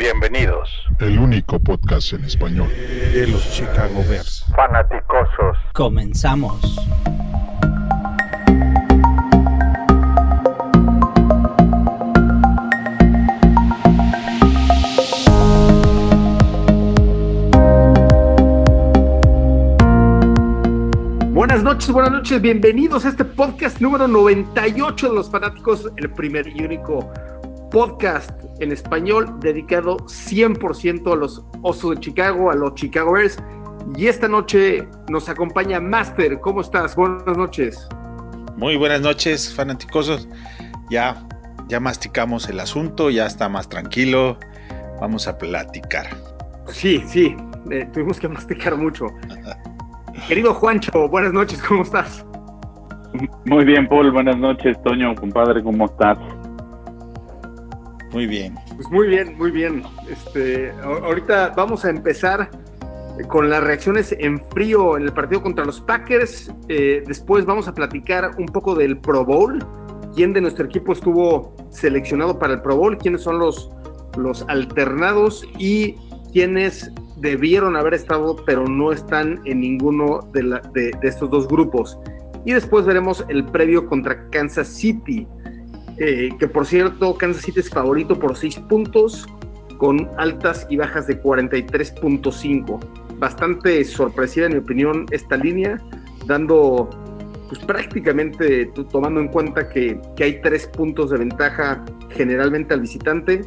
Bienvenidos. El único podcast en español de los Chicago Bears. Fanaticosos. Comenzamos. Buenas noches, buenas noches, bienvenidos a este podcast número 98 de los fanáticos, el primer y único podcast en español dedicado 100% a los Osos de Chicago, a los Chicago Bears. Y esta noche nos acompaña Master. ¿Cómo estás? Buenas noches. Muy buenas noches, fanáticosos. Ya, ya masticamos el asunto, ya está más tranquilo. Vamos a platicar. Sí, sí, eh, tuvimos que masticar mucho. Querido Juancho, buenas noches, ¿cómo estás? Muy bien, Paul, buenas noches, Toño, compadre, ¿cómo estás? Muy bien. Pues muy bien, muy bien. Este, ahorita vamos a empezar con las reacciones en frío en el partido contra los Packers. Eh, después vamos a platicar un poco del Pro Bowl. ¿Quién de nuestro equipo estuvo seleccionado para el Pro Bowl? ¿Quiénes son los, los alternados? Y quiénes debieron haber estado, pero no están en ninguno de, la, de, de estos dos grupos. Y después veremos el previo contra Kansas City. Eh, que por cierto, Kansas City es favorito por 6 puntos, con altas y bajas de 43.5. Bastante sorpresiva, en mi opinión, esta línea, dando, pues prácticamente tomando en cuenta que, que hay 3 puntos de ventaja generalmente al visitante.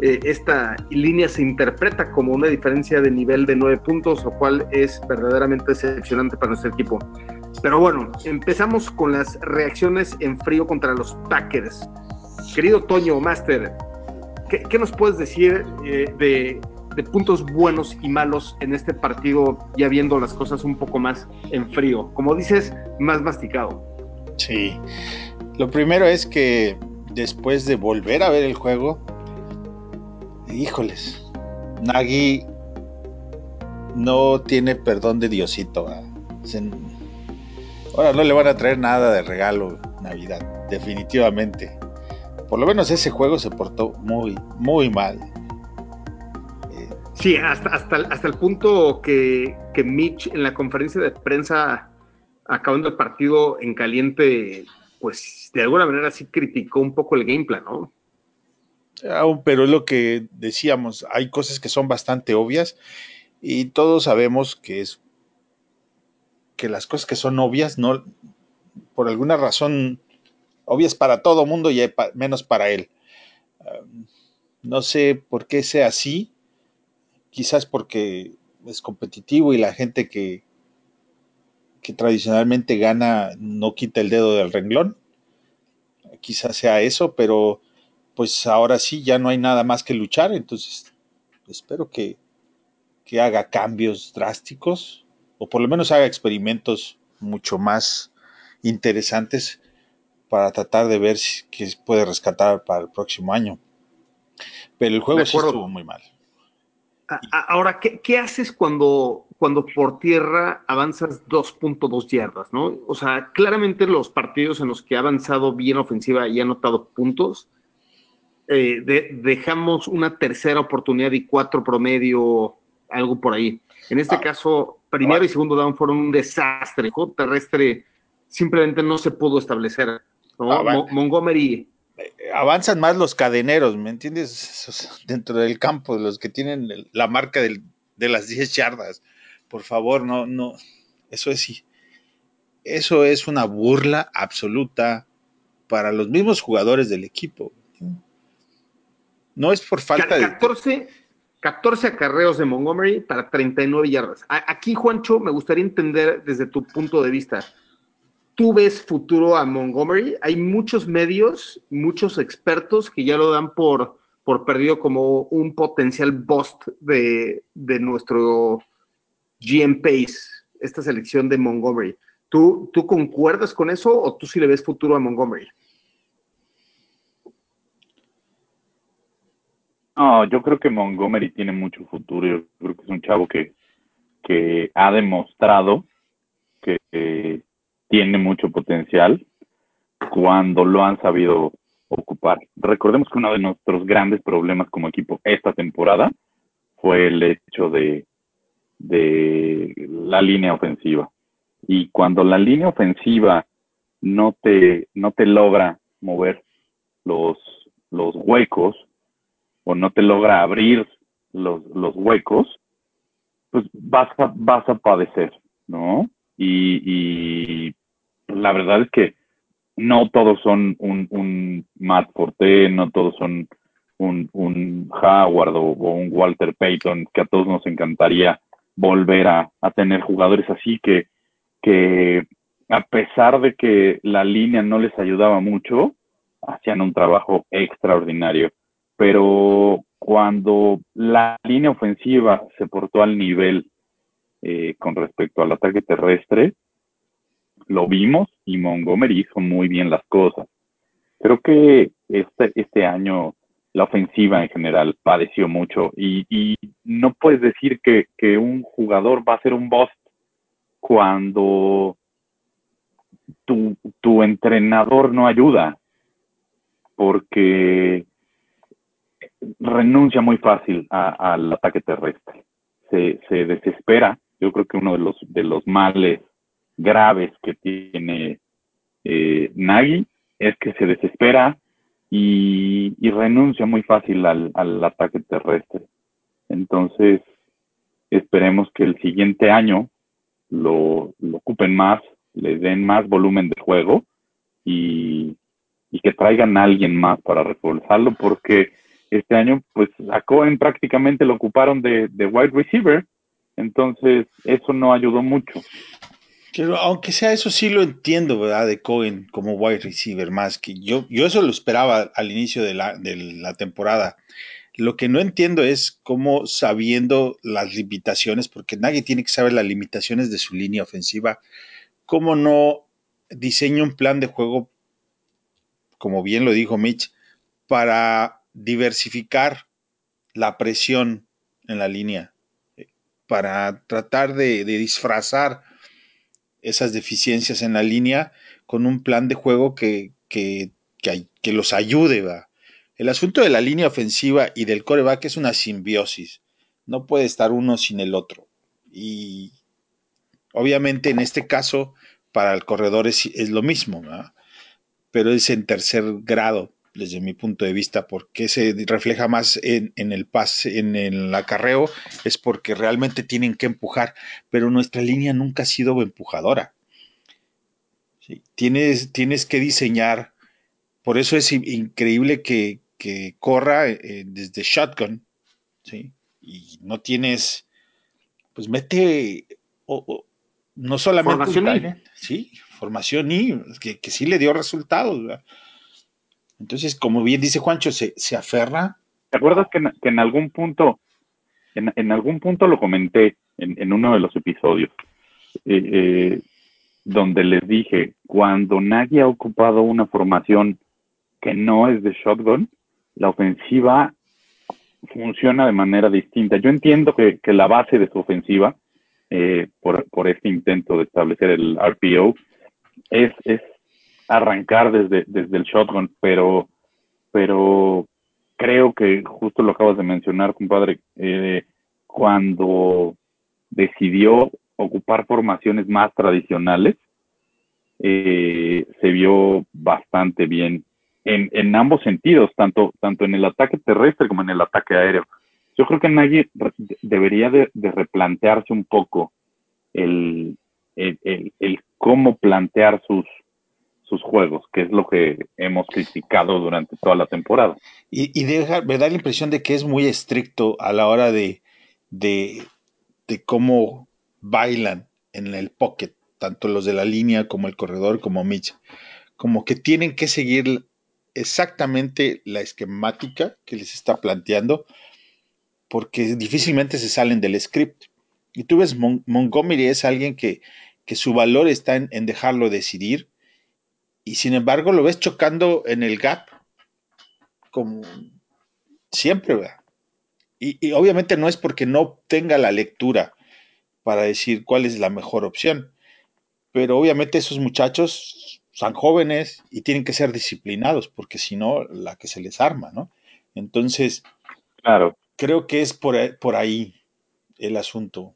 Eh, esta línea se interpreta como una diferencia de nivel de 9 puntos, lo cual es verdaderamente decepcionante para nuestro equipo. Pero bueno, empezamos con las reacciones en frío contra los Packers. Querido Toño, Master, ¿qué, nos puedes decir eh, de, puntos buenos y malos en este partido, ya viendo las cosas un poco más en frío? Como dices, más masticado. Sí. Lo primero es que después de volver a ver el juego, híjoles, Nagy no tiene perdón de Diosito. Ahora no le van a traer nada de regalo Navidad, definitivamente. Por lo menos ese juego se portó muy, muy mal. Eh, sí, hasta, hasta, hasta el punto que, que Mitch en la conferencia de prensa, acabando el partido en caliente, pues de alguna manera sí criticó un poco el game plan, ¿no? Aún, pero es lo que decíamos, hay cosas que son bastante obvias y todos sabemos que es que las cosas que son obvias, no, por alguna razón, obvias para todo mundo y menos para él. No sé por qué sea así, quizás porque es competitivo y la gente que, que tradicionalmente gana no quita el dedo del renglón. Quizás sea eso, pero pues ahora sí ya no hay nada más que luchar, entonces espero que, que haga cambios drásticos o por lo menos haga experimentos mucho más interesantes para tratar de ver si qué puede rescatar para el próximo año. Pero el juego sí estuvo muy mal. Ahora, ¿qué, qué haces cuando, cuando por tierra avanzas 2.2 yardas? ¿no? O sea, claramente los partidos en los que ha avanzado bien ofensiva y ha anotado puntos, eh, de, dejamos una tercera oportunidad y cuatro promedio, algo por ahí. En este ah, caso, primero y segundo down fueron un desastre. El juego terrestre simplemente no se pudo establecer. ¿no? Ah, Montgomery. Avanzan más los cadeneros, ¿me entiendes? Dentro del campo, los que tienen la marca del, de las 10 yardas. Por favor, no, no. Eso es, eso es una burla absoluta para los mismos jugadores del equipo. No es por falta 14, de. 14 acarreos de Montgomery para 39 yardas. Aquí, Juancho, me gustaría entender desde tu punto de vista. ¿Tú ves futuro a Montgomery? Hay muchos medios, muchos expertos que ya lo dan por, por perdido como un potencial bust de, de nuestro GM Pace, esta selección de Montgomery. ¿Tú, ¿Tú concuerdas con eso o tú sí le ves futuro a Montgomery? No, yo creo que Montgomery tiene mucho futuro. Yo creo que es un chavo que, que ha demostrado que eh, tiene mucho potencial cuando lo han sabido ocupar. Recordemos que uno de nuestros grandes problemas como equipo esta temporada fue el hecho de, de la línea ofensiva. Y cuando la línea ofensiva no te, no te logra mover los, los huecos o no te logra abrir los, los huecos, pues vas a, vas a padecer, ¿no? Y, y la verdad es que no todos son un, un Matt Forte, no todos son un, un Howard o, un Walter Payton, que a todos nos encantaría volver a, a tener jugadores así que, que a pesar de que la línea no les ayudaba mucho, hacían un trabajo extraordinario. Pero cuando la línea ofensiva se portó al nivel eh, con respecto al ataque terrestre, lo vimos y Montgomery hizo muy bien las cosas. Creo que este, este año la ofensiva en general padeció mucho y, no puedes decir que, que, un jugador va a ser un bust cuando tu, tu entrenador no ayuda porque renuncia muy fácil al ataque terrestre. Se, se desespera. Yo creo que uno de los, de los males graves que tiene eh, Nagy es que se desespera y, y renuncia muy fácil al, ataque terrestre. Entonces, esperemos que el siguiente año lo, lo ocupen más, le den más volumen de juego y, y que traigan a alguien más para reforzarlo, porque este año, pues a Cohen prácticamente lo ocuparon de, de wide receiver, entonces eso no ayudó mucho. Pero aunque sea eso, sí lo entiendo, ¿verdad? De Cohen como wide receiver, más que yo, yo eso lo esperaba al inicio de la, de la temporada. Lo que no entiendo es cómo sabiendo las limitaciones, porque nadie tiene que saber las limitaciones de su línea ofensiva, cómo no diseña un plan de juego, como bien lo dijo Mitch, para diversificar la presión en la línea, para tratar de, disfrazar esas deficiencias en la línea con un plan de juego que, que, que, los ayude. ¿va? El asunto de la línea ofensiva y del coreback es una simbiosis. No puede estar uno sin el otro. Y obviamente en este caso, para el corredor es, es lo mismo, pero es en tercer grado desde mi punto de vista, porque se refleja más en, en el pase, en el acarreo, es porque realmente tienen que empujar, pero nuestra línea nunca ha sido empujadora. ¿Sí? Tienes, tienes que diseñar, por eso es increíble que, que corra eh, desde shotgun, ¿sí? y no tienes, pues mete, o, o, no solamente... Formación sí, formación y que, que sí le dio resultados. ¿verdad? Entonces, como bien dice Juancho, se, se aferra. ¿Te acuerdas que en, que en algún punto, en, en, algún punto lo comenté en, en uno de los episodios, eh, eh, donde les dije, cuando nadie ha ocupado una formación que no es de shotgun, la ofensiva funciona de manera distinta. Yo entiendo que, que la base de su ofensiva, eh, por, por este intento de establecer el RPO, es, es arrancar desde, desde el shotgun, pero, pero creo que justo lo acabas de mencionar, compadre, eh, cuando decidió ocupar formaciones más tradicionales, eh, se vio bastante bien en, en ambos sentidos, tanto, tanto en el ataque terrestre como en el ataque aéreo. Yo creo que nadie debería de, de replantearse un poco el, el, el, el cómo plantear sus, sus juegos, que es lo que hemos criticado durante toda la temporada. Y, me da la impresión de que es muy estricto a la hora de, de, cómo bailan en el pocket, tanto los de la línea como el corredor, como Mitch. Como que tienen que seguir exactamente la esquemática que les está planteando, porque difícilmente se salen del script. Y tú ves, Mon Montgomery es alguien que, que su valor está en, en dejarlo decidir, y sin embargo lo ves chocando en el gap, como siempre, ¿verdad? Y, y, obviamente no es porque no tenga la lectura para decir cuál es la mejor opción, pero obviamente esos muchachos son jóvenes y tienen que ser disciplinados, porque si no, la que se les arma, ¿no? Entonces, Claro. creo que es por, ahí- por ahí el asunto.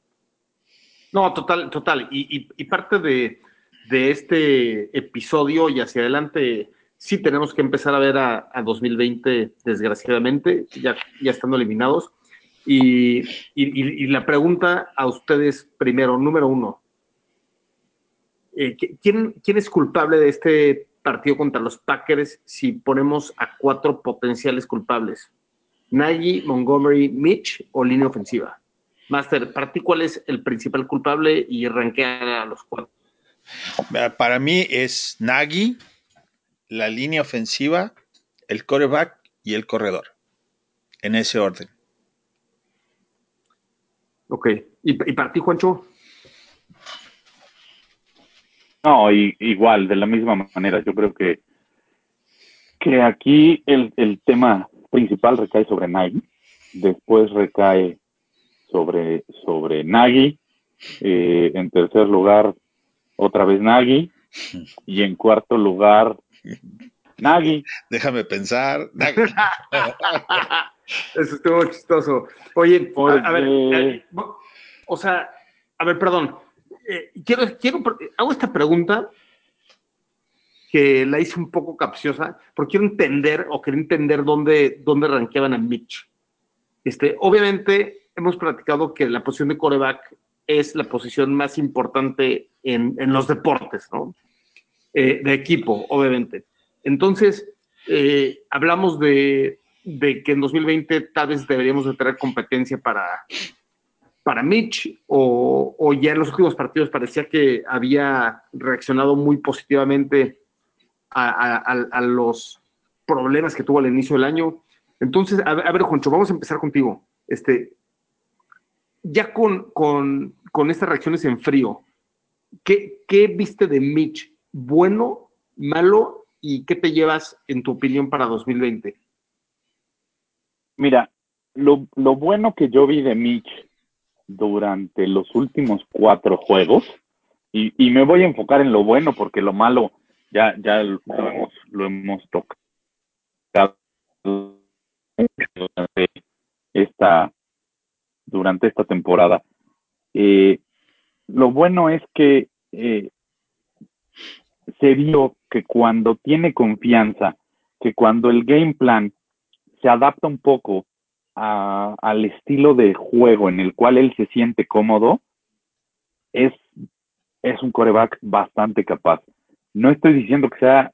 No, total, total. Y, y- y parte de, de este episodio y hacia adelante, sí tenemos que empezar a ver a, a 2020, desgraciadamente, ya, ya estando eliminados. Y, y- la pregunta a ustedes primero, número uno. eh, ¿qui- ¿quién, ¿Quién es culpable de este partido contra los Packers si ponemos a cuatro potenciales culpables? Nagy, Montgomery, Mitch o línea ofensiva? Master, para ti, ¿cuál es el principal culpable y ranquear a los cuatro? Eh, Para mí es Nagy, la línea ofensiva, el coreback y el corredor. En ese orden. Ok. ¿Y, y para ti, Juancho? No, y, igual, de la misma manera, yo creo que, que aquí el, el tema principal recae sobre Nagy, después recae sobre, sobre Nagy, eh, en tercer lugar otra vez Nagy, y en cuarto lugar Nagy. Déjame pensar. Nagy. Eso estuvo chistoso. Oye, a, a ver, eh, o sea, a ver, perdón. Eh, quiero, quiero, hago esta pregunta que la hice un poco capciosa, porque quiero entender o quiero entender dónde, dónde rankeaban a Mitch. Este, obviamente, hemos platicado que la posición de coreback es la posición más importante en, en los deportes, ¿no? Eh, de equipo, obviamente. Entonces, eh, hablamos de, de que en 2020 tal vez deberíamos de tener competencia para, para Mitch o, o ya en los últimos partidos parecía que había reaccionado muy positivamente a, a- a- los problemas que tuvo al inicio del año. Entonces, a, a ver, Juancho, vamos a empezar contigo. Este, ya con, con, con estas reacciones en frío, ¿qué, ¿qué viste de Mitch? ¿Bueno, malo? ¿Y qué te llevas, en tu opinión, para 2020? Mira, lo, bueno que yo vi de Mitch durante los últimos cuatro juegos, y, me voy a enfocar en lo bueno porque lo malo ya, ya lo hemos, lo hemos tocado durante esta, durante esta temporada. Eh, lo bueno es que eh, se vio que cuando tiene confianza, que cuando el game plan se adapta un poco a- al estilo de juego en el cual él se siente cómodo, es, es un coreback bastante capaz. No estoy diciendo que sea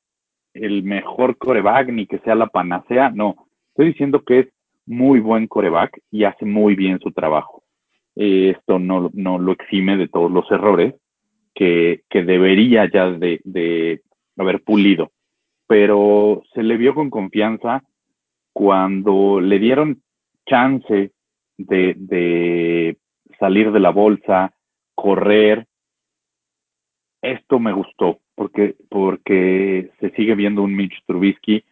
el mejor coreback ni que sea la panacea, no. Estoy diciendo que es muy buen coreback y hace muy bien su trabajo. Eh, esto no, no lo exime de todos los errores que, que debería ya de, de haber pulido, pero se le vio con confianza cuando le dieron chance de, de salir de la bolsa, correr, esto me gustó porque, porque se sigue viendo un Mitch Trubisky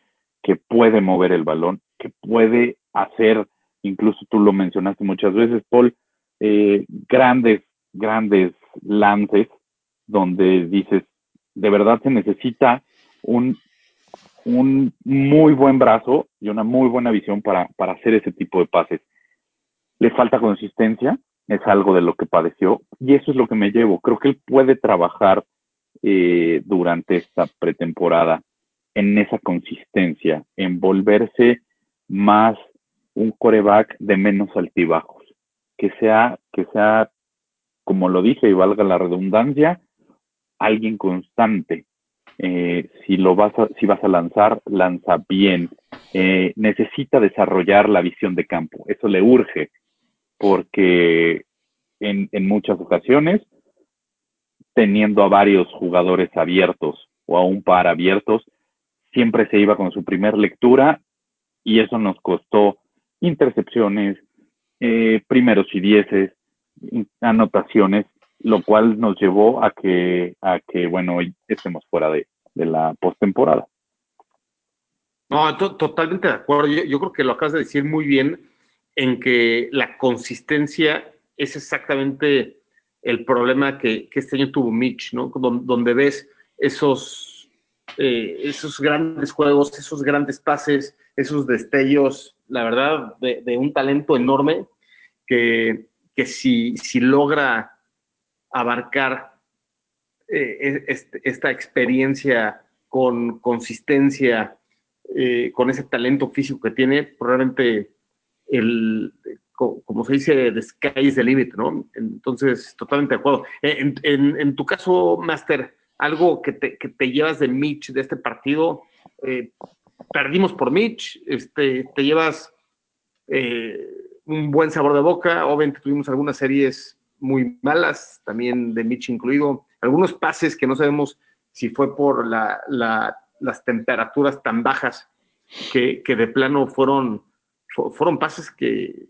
que puede mover el balón, que puede hacer, incluso tú lo mencionaste muchas veces, Paul, eh, grandes, grandes lances donde dices, de verdad se necesita un, un muy buen brazo y una muy buena visión para, para hacer ese tipo de pases. Le falta consistencia, es algo de lo que padeció, y eso es lo que me llevo. Creo que él puede trabajar eh, durante esta pretemporada en esa consistencia, en volverse más un coreback de menos altibajos, que sea, que sea, como lo dije y valga la redundancia, alguien constante. Eh, si lo vas a, si vas a lanzar, lanza bien. Eh, necesita desarrollar la visión de campo. Eso le urge, porque en, en muchas ocasiones, teniendo a varios jugadores abiertos o a un par abiertos, siempre se iba con su primer lectura y eso nos costó intercepciones, eh, primeros y dieces, anotaciones, lo cual nos llevó a que, a que bueno, hoy estemos fuera de, la postemporada. No, to totalmente de acuerdo. Yo, creo que lo acabas de decir muy bien en que la consistencia es exactamente el problema que, este año tuvo Mitch, ¿no? Donde, donde ves esos eh, esos grandes juegos, esos grandes pases, esos destellos, la verdad, de, un talento enorme que, que si, si logra abarcar eh, esta experiencia con consistencia, eh, con ese talento físico que tiene, probablemente el, como se dice, the sky is the limit, ¿no? Entonces, totalmente de acuerdo. En, en, tu caso, Master, algo que te, que te, llevas de Mitch, de este partido, eh, perdimos por Mitch, este, te llevas eh, un buen sabor de boca, obviamente tuvimos algunas series muy malas, también de Mitch incluido, algunos pases que no sabemos si fue por la, las temperaturas tan bajas que, que de plano fueron, fueron pases que,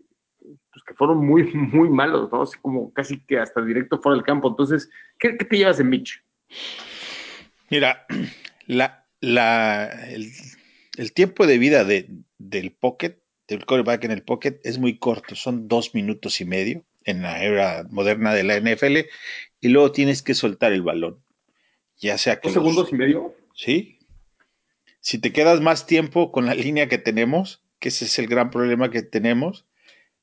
pues, que fueron muy, muy malos, ¿no? Así como casi que hasta directo fuera del campo. Entonces, ¿qué, te llevas de Mitch? Mira, la, la, tiempo de vida de, del pocket, del quarterback en el pocket, es muy corto, son dos minutos y medio en la era moderna de la NFL, y luego tienes que soltar el balón. Ya sea que. ¿Dos segundos y medio? Sí. Si te quedas más tiempo con la línea que tenemos, que ese es el gran problema que tenemos,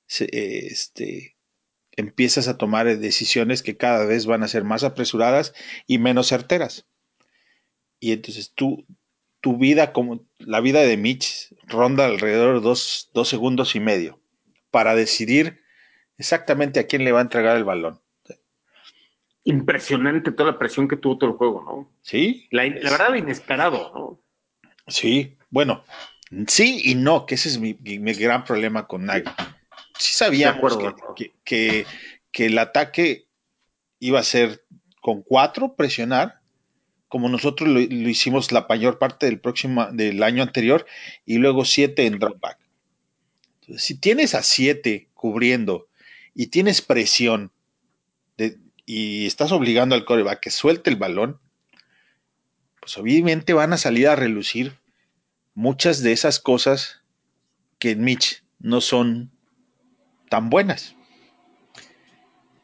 este, empiezas a tomar decisiones que cada vez van a ser más apresuradas y menos certeras. Y entonces tú, tu vida, como la vida de Mitch, ronda alrededor de dos, dos segundos y medio para decidir exactamente a quién le va a entregar el balón. Impresionante toda la presión que tuvo todo el juego, ¿no? Sí. La, verdad, inesperado, ¿no? Sí, bueno, sí y no, que ese es mi, mi gran problema con Nagy sí sabíamos que, el ataque iba a ser con cuatro, presionar, como nosotros lo, hicimos la mayor parte del próximo del año anterior, y luego siete en dropback. si tienes a siete cubriendo y tienes presión y estás obligando al coreback que suelte el balón, pues obviamente van a salir a relucir muchas de esas cosas que en Mitch no son tan buenas.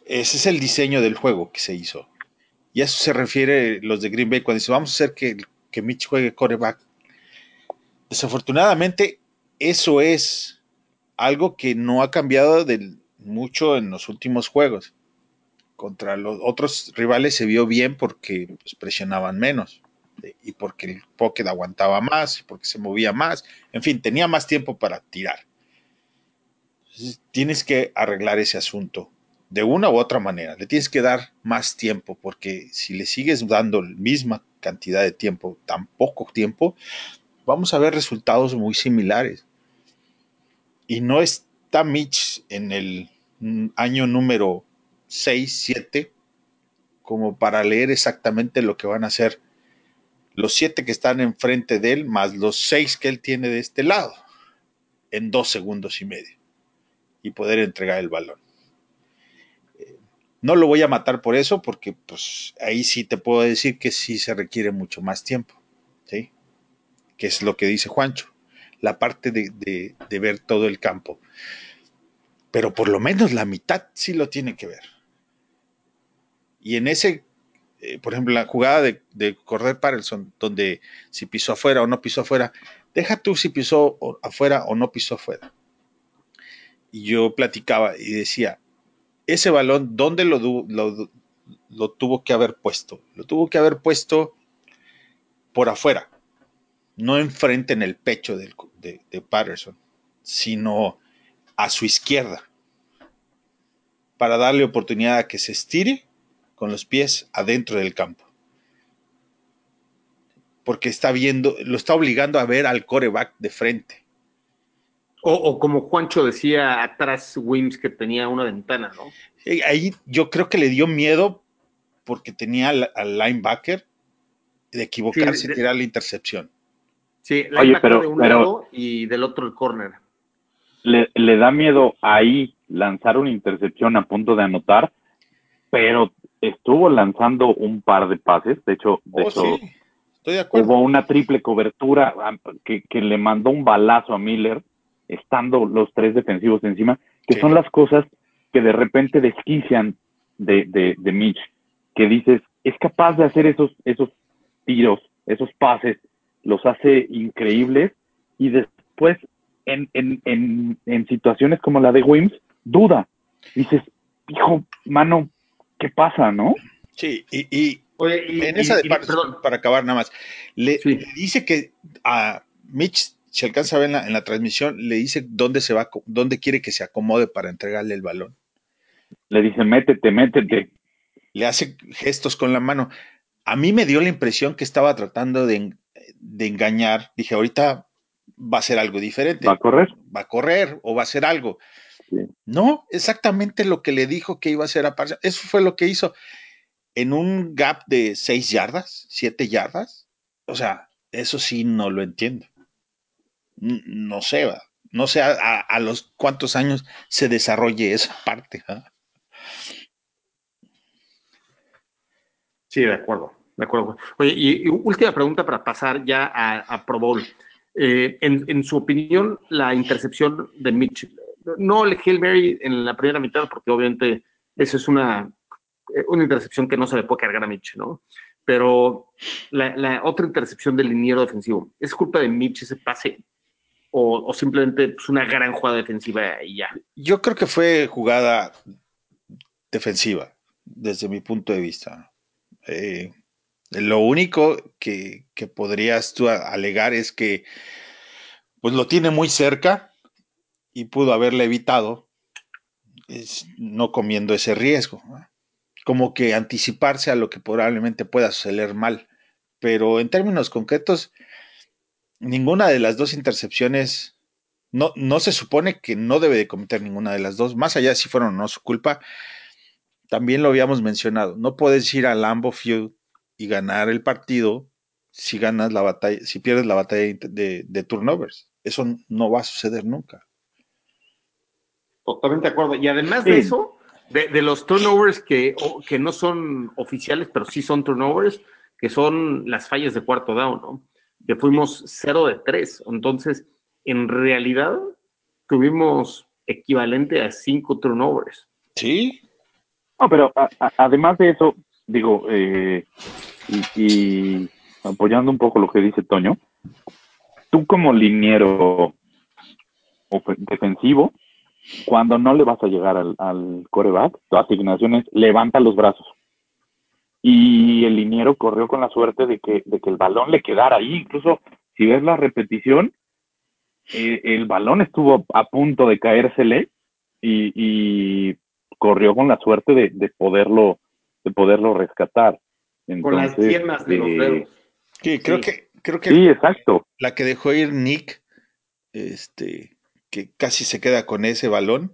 Ese es el diseño del juego que se hizo. Y a eso se refiere los de Green Bay cuando dice, vamos a hacer que, que Mitch juegue coreback. Desafortunadamente, eso es algo que no ha cambiado mucho en los últimos juegos. Contra los otros rivales se vio bien porque pues, presionaban menos y porque el pocket aguantaba más, porque se movía más, en fin, tenía más tiempo para tirar tienes que arreglar ese asunto de una u otra manera. Le tienes que dar más tiempo porque si le sigues dando la misma cantidad de tiempo, tan poco tiempo, vamos a ver resultados muy similares. Y no está Mitch en el año número 6, 7 como para leer exactamente lo que van a hacer los siete que están enfrente de él, más los seis que él tiene de este lado, en dos segundos y medio y poder entregar el balón. No lo voy a matar por eso, porque pues ahí sí te puedo decir que sí se requiere mucho más tiempo, ¿sí? Que es lo que dice Juancho, la parte de, ver todo el campo. Pero por lo menos la mitad sí lo tiene que ver. Y en ese, eh, por ejemplo, la jugada de, de correr Parelson, donde si pisó afuera o no pisó afuera, deja tú si pisó afuera o no pisó afuera y yo platicaba y decía, ese balón, ¿dónde lo, lo, tuvo que haber puesto? Lo tuvo que haber puesto por afuera, no enfrente en el pecho de, de Patterson, sino a su izquierda, para darle oportunidad a que se estire con los pies adentro del campo. Porque está viendo, lo está obligando a ver al coreback de frente. O, como Juancho decía atrás Wims que tenía una ventana, ¿no? Ahí yo creo que le dio miedo porque tenía al, linebacker de equivocarse y tirar la intercepción. Sí, linebacker de un lado y del otro el corner. Le, le, da miedo ahí lanzar una intercepción a punto de anotar, pero estuvo lanzando un par de pases. De hecho, de oh, hubo una triple cobertura que, que le mandó un balazo a Miller estando los tres defensivos encima, que son las cosas que de repente desquician de, de, Mitch, que dices, es capaz de hacer esos, esos tiros esos pases, los hace increíbles y después en, en, en, en situaciones como la de Wims, duda. Dices, hijo, mano, ¿qué pasa, no? Sí, y, y Oye, y- en y- esa de y- para, perdón, para acabar nada más, le, Sí. le dice que a Mitch, se alcanza a ver en la, en la transmisión, le dice dónde se va, dónde quiere que se acomode para entregarle el balón. Le dice, métete, métete. Le hace gestos con la mano. A mí me dio la impresión que estaba tratando de, de engañar. Dije, ahorita va a ser algo diferente. Va a correr. va a correr o va a hacer algo. Sí. No, exactamente lo que le dijo que iba a hacer a Parsons. Eso fue lo que hizo en un gap de seis yardas, siete yardas. O sea, eso sí no lo entiendo. No sé, no sé a, a- los cuántos años se desarrolle esa parte. ¿ah? Sí, de acuerdo, de acuerdo. Oye, y, última pregunta para pasar ya a, a Pro Bowl. Eh, en, en su opinión, la intercepción de Mitch, no el Hail Mary en la primera mitad, porque obviamente eso es una, eh, una intercepción que no se le puede cargar a Mitch, ¿no? Pero la, la otra intercepción del liniero defensivo, ¿es culpa de Mitch ese pase? ¿O, simplemente es una gran jugada defensiva y ya? Yo creo que fue jugada defensiva, desde mi punto de vista. Eh, lo único que, podrías tú alegar es que pues lo tiene muy cerca y pudo haberle evitado no comiendo ese riesgo. Como que anticiparse a lo que probablemente pueda suceder mal. Pero en términos concretos, ninguna de las dos intercepciones, no, no se supone que no debe de cometer ninguna de las dos, más allá de si fueron o no su culpa. También lo habíamos mencionado, no puedes ir a Lambo Field y ganar el partido si ganas la batalla, si pierdes la batalla de, de- de turnovers. Eso no va a suceder nunca. Totalmente de acuerdo. Y además de eso, de, de los turnovers que, o- que no son oficiales, pero sí son turnovers, que son las fallas de cuarto down, ¿no? Que fuimos 0 de 3. Entonces, en realidad, tuvimos equivalente a 5 turnovers. Sí, No, pero a- a- además de eso, digo, eh, y, y apoyando un poco lo que dice Toño, tú como liniero defensivo, cuando no le vas a llegar al, al coreback, tu asignación es levanta los brazos. Y el liniero corrió con la suerte de que, de que el balón le quedara ahí. Incluso si ves la repetición, eh, el balón estuvo a punto de caérsele y, y corrió con la suerte de, de poderlo de poderlo rescatar. Con las Entonces, yemas de los eh, dedos. sí, creo Sí. que, creo que Sí, exacto. la que dejó ir Nick, este, que casi se queda con ese balón,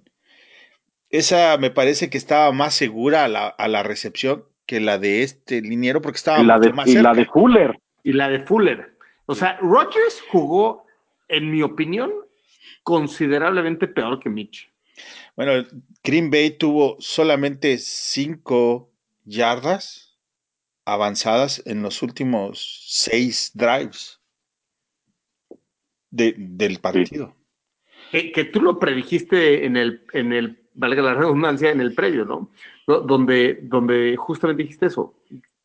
esa me parece que estaba más segura a la, a la recepción que la de este liniero, porque estaba Y la de, más y la de Fuller. Y la de Fuller. O sea, Rodgers jugó, en mi opinión, considerablemente peor que Mitch. Bueno, Green Bay tuvo solamente cinco yardas avanzadas en los últimos seis drives de- del partido. Que, que tú lo predijiste en el, en el, valga la redundancia, en el previo, ¿no? Do- Donde, donde justamente dijiste eso.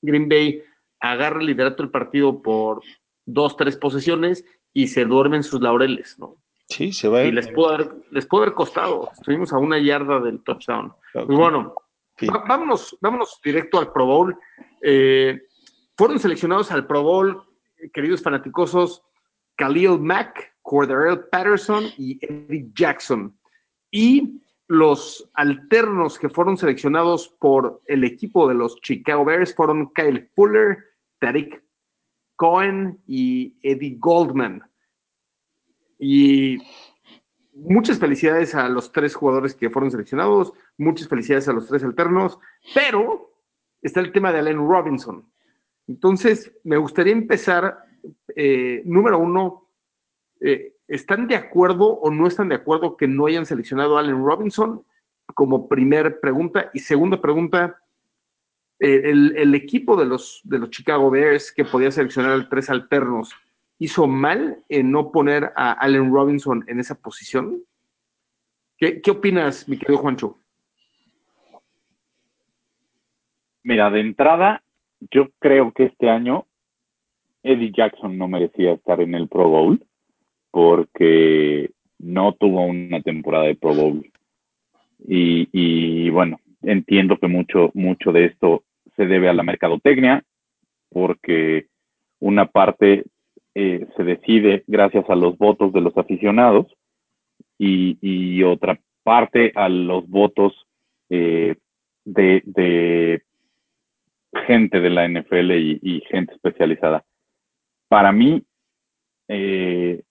Green Bay agarra el liderato del partido por dos, tres posesiones y se duermen sus laureles, ¿no? Sí, se va. Y les pudo haber, les pudo haber costado. Estuvimos a una yarda del touchdown. Pues bueno, Sí. Vámonos, vámonos directo al Pro Bowl. Eh, fueron seleccionados al Pro Bowl, queridos fanaticosos, Khalil Mack, Cordarrelle Patterson y Eddie Jackson. Y los alternos que fueron seleccionados por el equipo de los Chicago Bears fueron Kyle Fuller, Tariq Cohen y Eddie Goldman. Y muchas felicidades a los tres jugadores que fueron seleccionados, muchas felicidades a los tres alternos, pero está el tema de Allen Robinson. Entonces, me gustaría empezar, eh, número uno, eh, ¿están de acuerdo o no están de acuerdo que no hayan seleccionado a Allen Robinson? Como primera pregunta. Y segunda pregunta, eh, el, equipo de los, de los Chicago Bears que podía seleccionar tres alternos, ¿hizo mal en no poner a Allen Robinson en esa posición? ¿Qué, qué opinas, mi querido Juancho? Mira, de entrada, yo creo que este año Eddie Jackson no merecía estar en el Pro Bowl porque no tuvo una temporada de Pro Bowl. Y, y bueno, entiendo que mucho, mucho de esto se debe a la mercadotecnia, porque una parte eh, se decide gracias a los votos de los aficionados y, y otra parte a los votos eh, de, de, gente de la NFL y, gente especializada. Para mí, eh,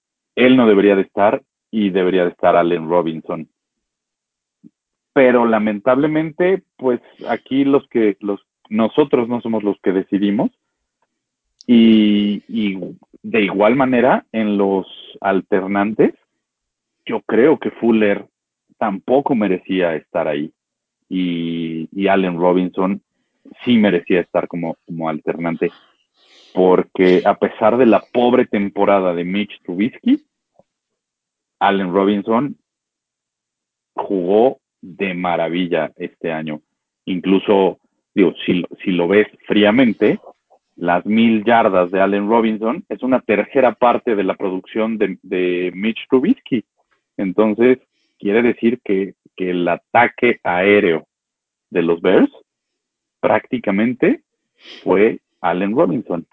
él no debería de estar y debería de estar Allen Robinson. Pero lamentablemente, pues aquí los que los nosotros no somos los que decidimos. Y, de igual manera en los alternantes, yo creo que Fuller tampoco merecía estar ahí. Y, y Allen Robinson sí merecía estar como, como alternante. Porque a pesar de la pobre temporada de Mitch Trubisky, Allen Robinson jugó de maravilla este año. Incluso, digo, si, si lo ves fríamente, las mil yardas de Allen Robinson es una tercera parte de la producción de, de Mitch Trubisky. Entonces, quiere decir que, que el ataque aéreo de los Bears prácticamente fue Allen Robinson.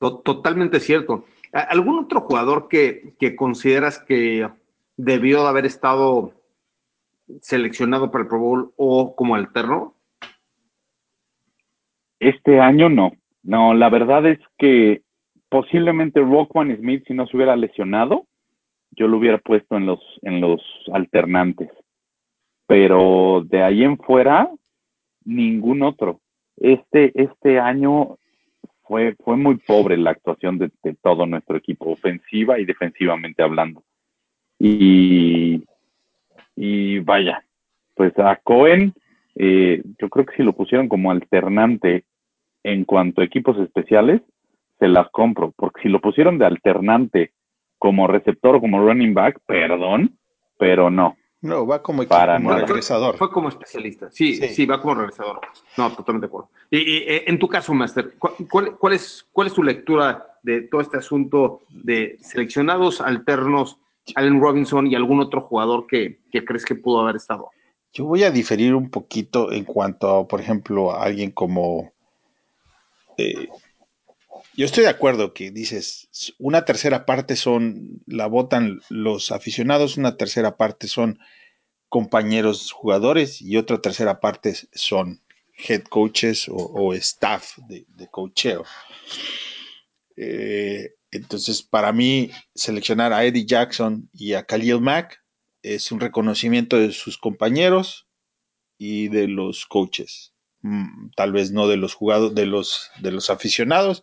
Totalmente cierto. ¿Algún otro jugador que, que, consideras que debió de haber estado seleccionado para el Pro Bowl o como alterno? Este año no. No, la verdad es que posiblemente Rockwan Smith, si no se hubiera lesionado, yo lo hubiera puesto en los, en los alternantes. Pero de ahí en fuera, ningún otro. Este, este año fue, fue muy pobre la actuación de, todo nuestro equipo, ofensiva y defensivamente hablando. Y, y vaya, pues a Cohen, eh, yo creo que si lo pusieron como alternante en cuanto a equipos especiales, se las compro, porque si lo pusieron de alternante como receptor o como running back, perdón, pero no. No, va como, Para como nada. regresador. Fue como especialista. Sí, sí, Sí. va como regresador. No, totalmente de acuerdo. Y, y, eh, en tu caso, Master, ¿cuál, cuál, cuál es, ¿cuál es tu lectura de todo este asunto de seleccionados alternos, Allen Robinson y algún otro jugador que, que crees que pudo haber estado? Yo voy a diferir un poquito en cuanto a, por ejemplo, a alguien como. eh, yo estoy de acuerdo que dices, una tercera parte son, la votan los aficionados, una tercera parte son compañeros jugadores y otra tercera parte son head coaches o, staff de, de coacheo. Eh, entonces, para mí, seleccionar a Eddie Jackson y a Khalil Mack es un reconocimiento de sus compañeros y de los coaches. Mm, Tal vez no de los jugadores, de los, de los aficionados,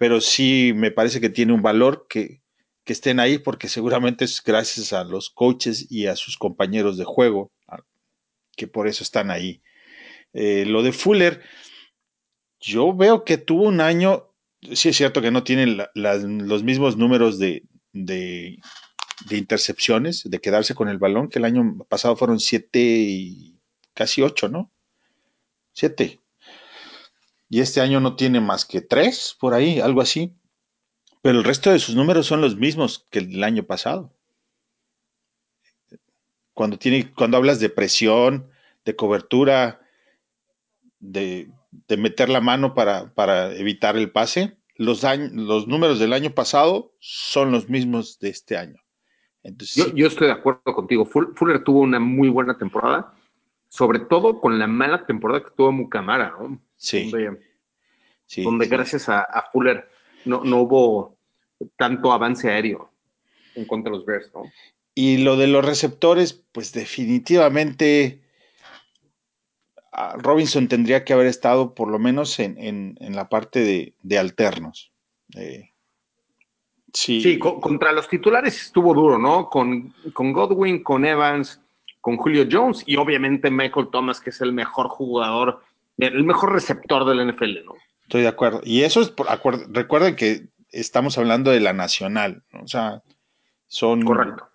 pero sí me parece que tiene un valor que, que estén ahí porque seguramente es gracias a los coaches y a sus compañeros de juego que por eso están ahí. Eh, lo de Fuller, yo veo que tuvo un año, sí es cierto que no tiene la- los mismos números de, de, de intercepciones, de quedarse con el balón, que el año pasado fueron siete y casi ocho, ¿no? Siete. Y este año no tiene más que tres, por ahí, algo así. Pero el resto de sus números son los mismos que el año pasado. Cuando, tiene, cuando hablas de presión, de cobertura, de, de meter la mano para, para evitar el pase, los, los números del año pasado son los mismos de este año. Yo, yo estoy de acuerdo contigo. Full- Fuller tuvo una muy buena temporada, sobre todo con la mala temporada que tuvo Mucamara, ¿no? Sí, Donde, sí, donde sí. gracias a, a Fuller no, no hubo tanto avance aéreo en contra de los Bears, ¿no? Y lo de los receptores, pues definitivamente ah, Robinson tendría que haber estado por lo menos en, en- en la parte de, de alternos. Eh, sí, Sí, co- contra los titulares estuvo duro, ¿no? Con, con Godwin, con Evans, con Julio Jones y obviamente Michael Thomas, que es el mejor jugador, el mejor receptor del NFL, ¿no? estoy de acuerdo. Y eso es, por acuerdo, recuerden que estamos hablando de la nacional, ¿no? o sea, son... Correcto.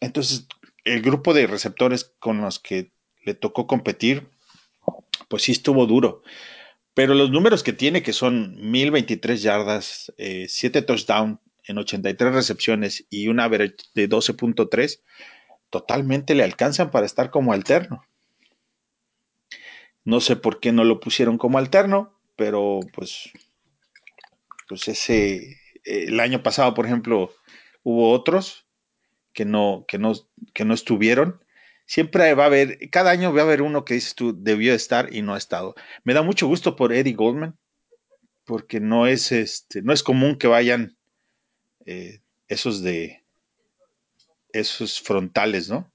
Entonces, el grupo de receptores con los que le tocó competir, pues sí estuvo duro. Pero los números que tiene, que son 1023 yardas, 7 eh, touchdowns en 83 recepciones y un average de 12.3, totalmente le alcanzan para estar como alterno. No sé por qué no lo pusieron como alterno, pero pues, pues ese, el año pasado, por ejemplo, hubo otros que no, que no, que no estuvieron. Siempre va a haber, cada año va a haber uno que dices tú debió estar y no ha estado. Me da mucho gusto por Eddie Goldman, porque no es este, no es común que vayan eh, esos de esos frontales, ¿no?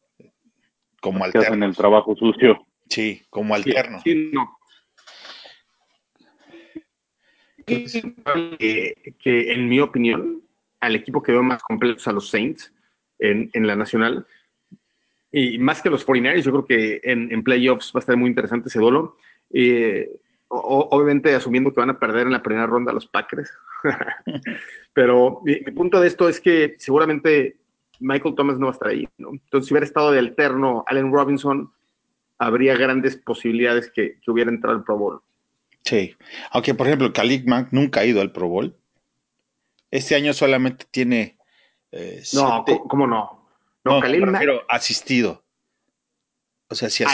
Como alterno. en el trabajo sucio. Sí, como alterno. Sí, no. que, en mi opinión, al equipo que veo más completo a los Saints en, la nacional, y más que los 49 yo creo que en, playoffs va a estar muy interesante ese duelo. Eh, obviamente asumiendo que van a perder en la primera ronda los Packers. Pero mi, punto de esto es que seguramente Michael Thomas no va a estar ahí. Entonces, si hubiera estado de alterno Allen Robinson, habría grandes posibilidades que, hubiera entrado al Pro Bowl. Sí, aunque por ejemplo Khalid Mack nunca ha ido al Pro Bowl. Este año solamente tiene... Eh, no, ¿cómo no? No, no asistido. O sea, si ha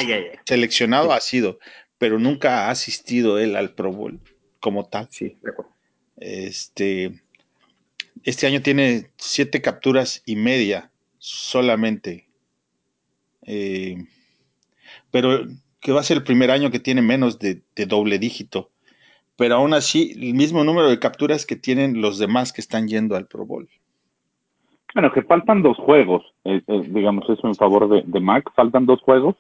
seleccionado ha sido, pero nunca ha asistido él al Pro Bowl como tal. Sí, de acuerdo. Este, este año tiene siete capturas y media solamente. Eh, pero que va a ser el primer año que tiene menos de, doble dígito. Pero aún así, el mismo número de capturas que tienen los demás que están yendo al Pro Bowl. Bueno, que faltan dos juegos, eh, eh, digamos, eso en favor de, de Mac, faltan dos juegos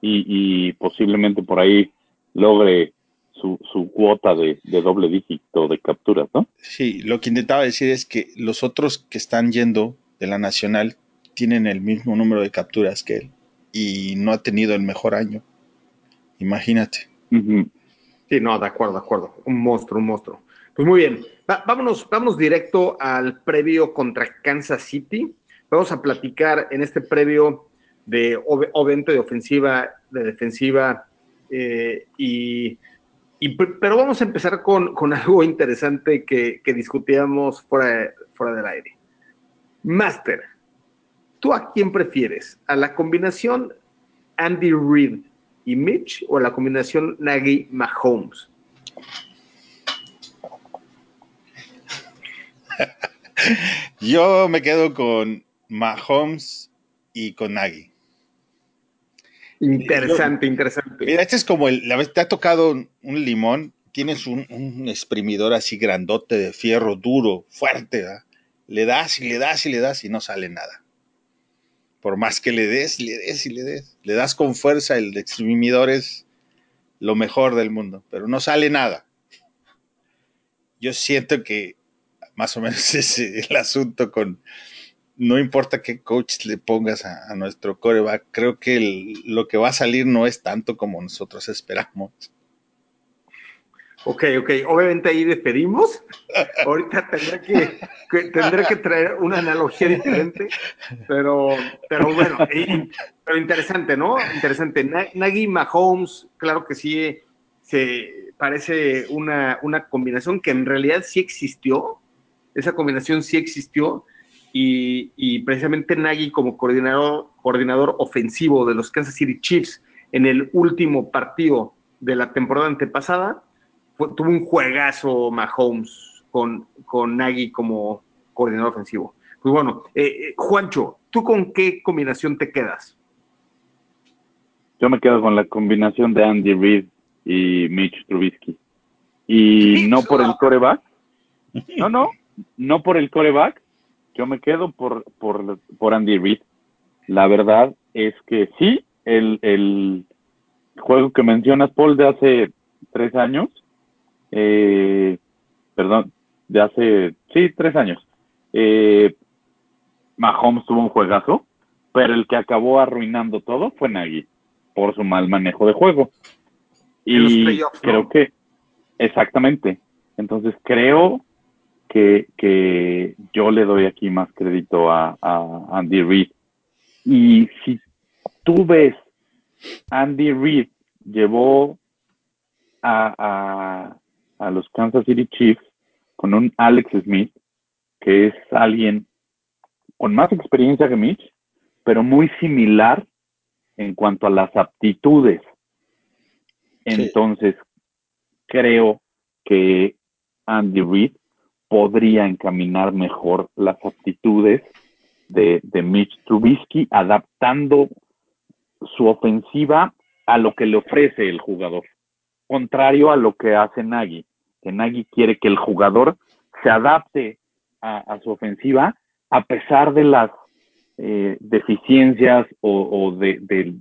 y, posiblemente por ahí logre su, su cuota de, de, doble dígito de capturas, ¿no? Sí, lo que intentaba decir es que los otros que están yendo de la Nacional tienen el mismo número de capturas que él y no ha tenido el mejor año. Imagínate. Sí, no, de acuerdo, de acuerdo. Un monstruo, un monstruo. Pues muy bien, vámonos, vámonos directo al previo contra Kansas City. Vamos a platicar en este previo de obviamente de ofensiva, de defensiva, eh, y, pero vamos a empezar con, con algo interesante que, discutíamos fuera, fuera del aire. Master, ¿Tú a quién prefieres? ¿A la combinación Andy Reid y Mitch o a la combinación Nagy Mahomes? Yo me quedo con Mahomes y con Nagy. Interesante, interesante. Mira, este es como el, la vez te ha tocado un limón, tienes un, un, exprimidor así grandote de fierro duro, fuerte, ¿verdad? le das y le das y le das y no sale nada. Por más que le des, le des y le des. Le das con fuerza, el exprimidor es lo mejor del mundo, pero no sale nada. Yo siento que más o menos es el asunto con, no importa qué coach le pongas a, nuestro coreback, creo que lo que va a salir no es tanto como nosotros esperamos. Ok, ok. Obviamente ahí despedimos. Ahorita tendré que, tendré que traer una analogía diferente, pero, pero bueno, pero interesante, ¿no? Interesante. Nagy Mahomes, claro que sí, se parece una, una combinación que en realidad sí existió. Esa combinación sí existió. Y, y precisamente Nagy como coordinador, coordinador ofensivo de los Kansas City Chiefs en el último partido de la temporada antepasada, tuvo un juegazo Mahomes con, con Nagy como coordinador ofensivo. Pues bueno, eh, eh, Juancho, ¿tú con qué combinación te quedas? Yo me quedo con la combinación de Andy Reid y Mitch Trubisky. Y no por el coreback. No, no, no por el coreback. Yo me quedo por, por, por Andy Reid. La verdad es que sí, el, el juego que mencionas, Paul, de hace tres años, eh, perdón, de hace, sí, tres años. Eh, Mahomes tuvo un juegazo, pero el que acabó arruinando todo fue Nagy, por su mal manejo de juego. Y creo que, exactamente. Entonces creo que, que yo le doy aquí más crédito a, a Andy Reid. Y si tú ves, Andy Reid llevó a, a los Kansas City Chiefs con un Alex Smith, que es alguien con más experiencia que Mitch, pero muy similar en cuanto a las aptitudes. Entonces, creo que Andy Reid podría encaminar mejor las aptitudes de, de Mitch Trubisky, adaptando su ofensiva a lo que le ofrece el jugador, contrario a lo que hace Nagy, que Nagy quiere que el jugador se adapte a, su ofensiva a pesar de las eh, deficiencias o, de,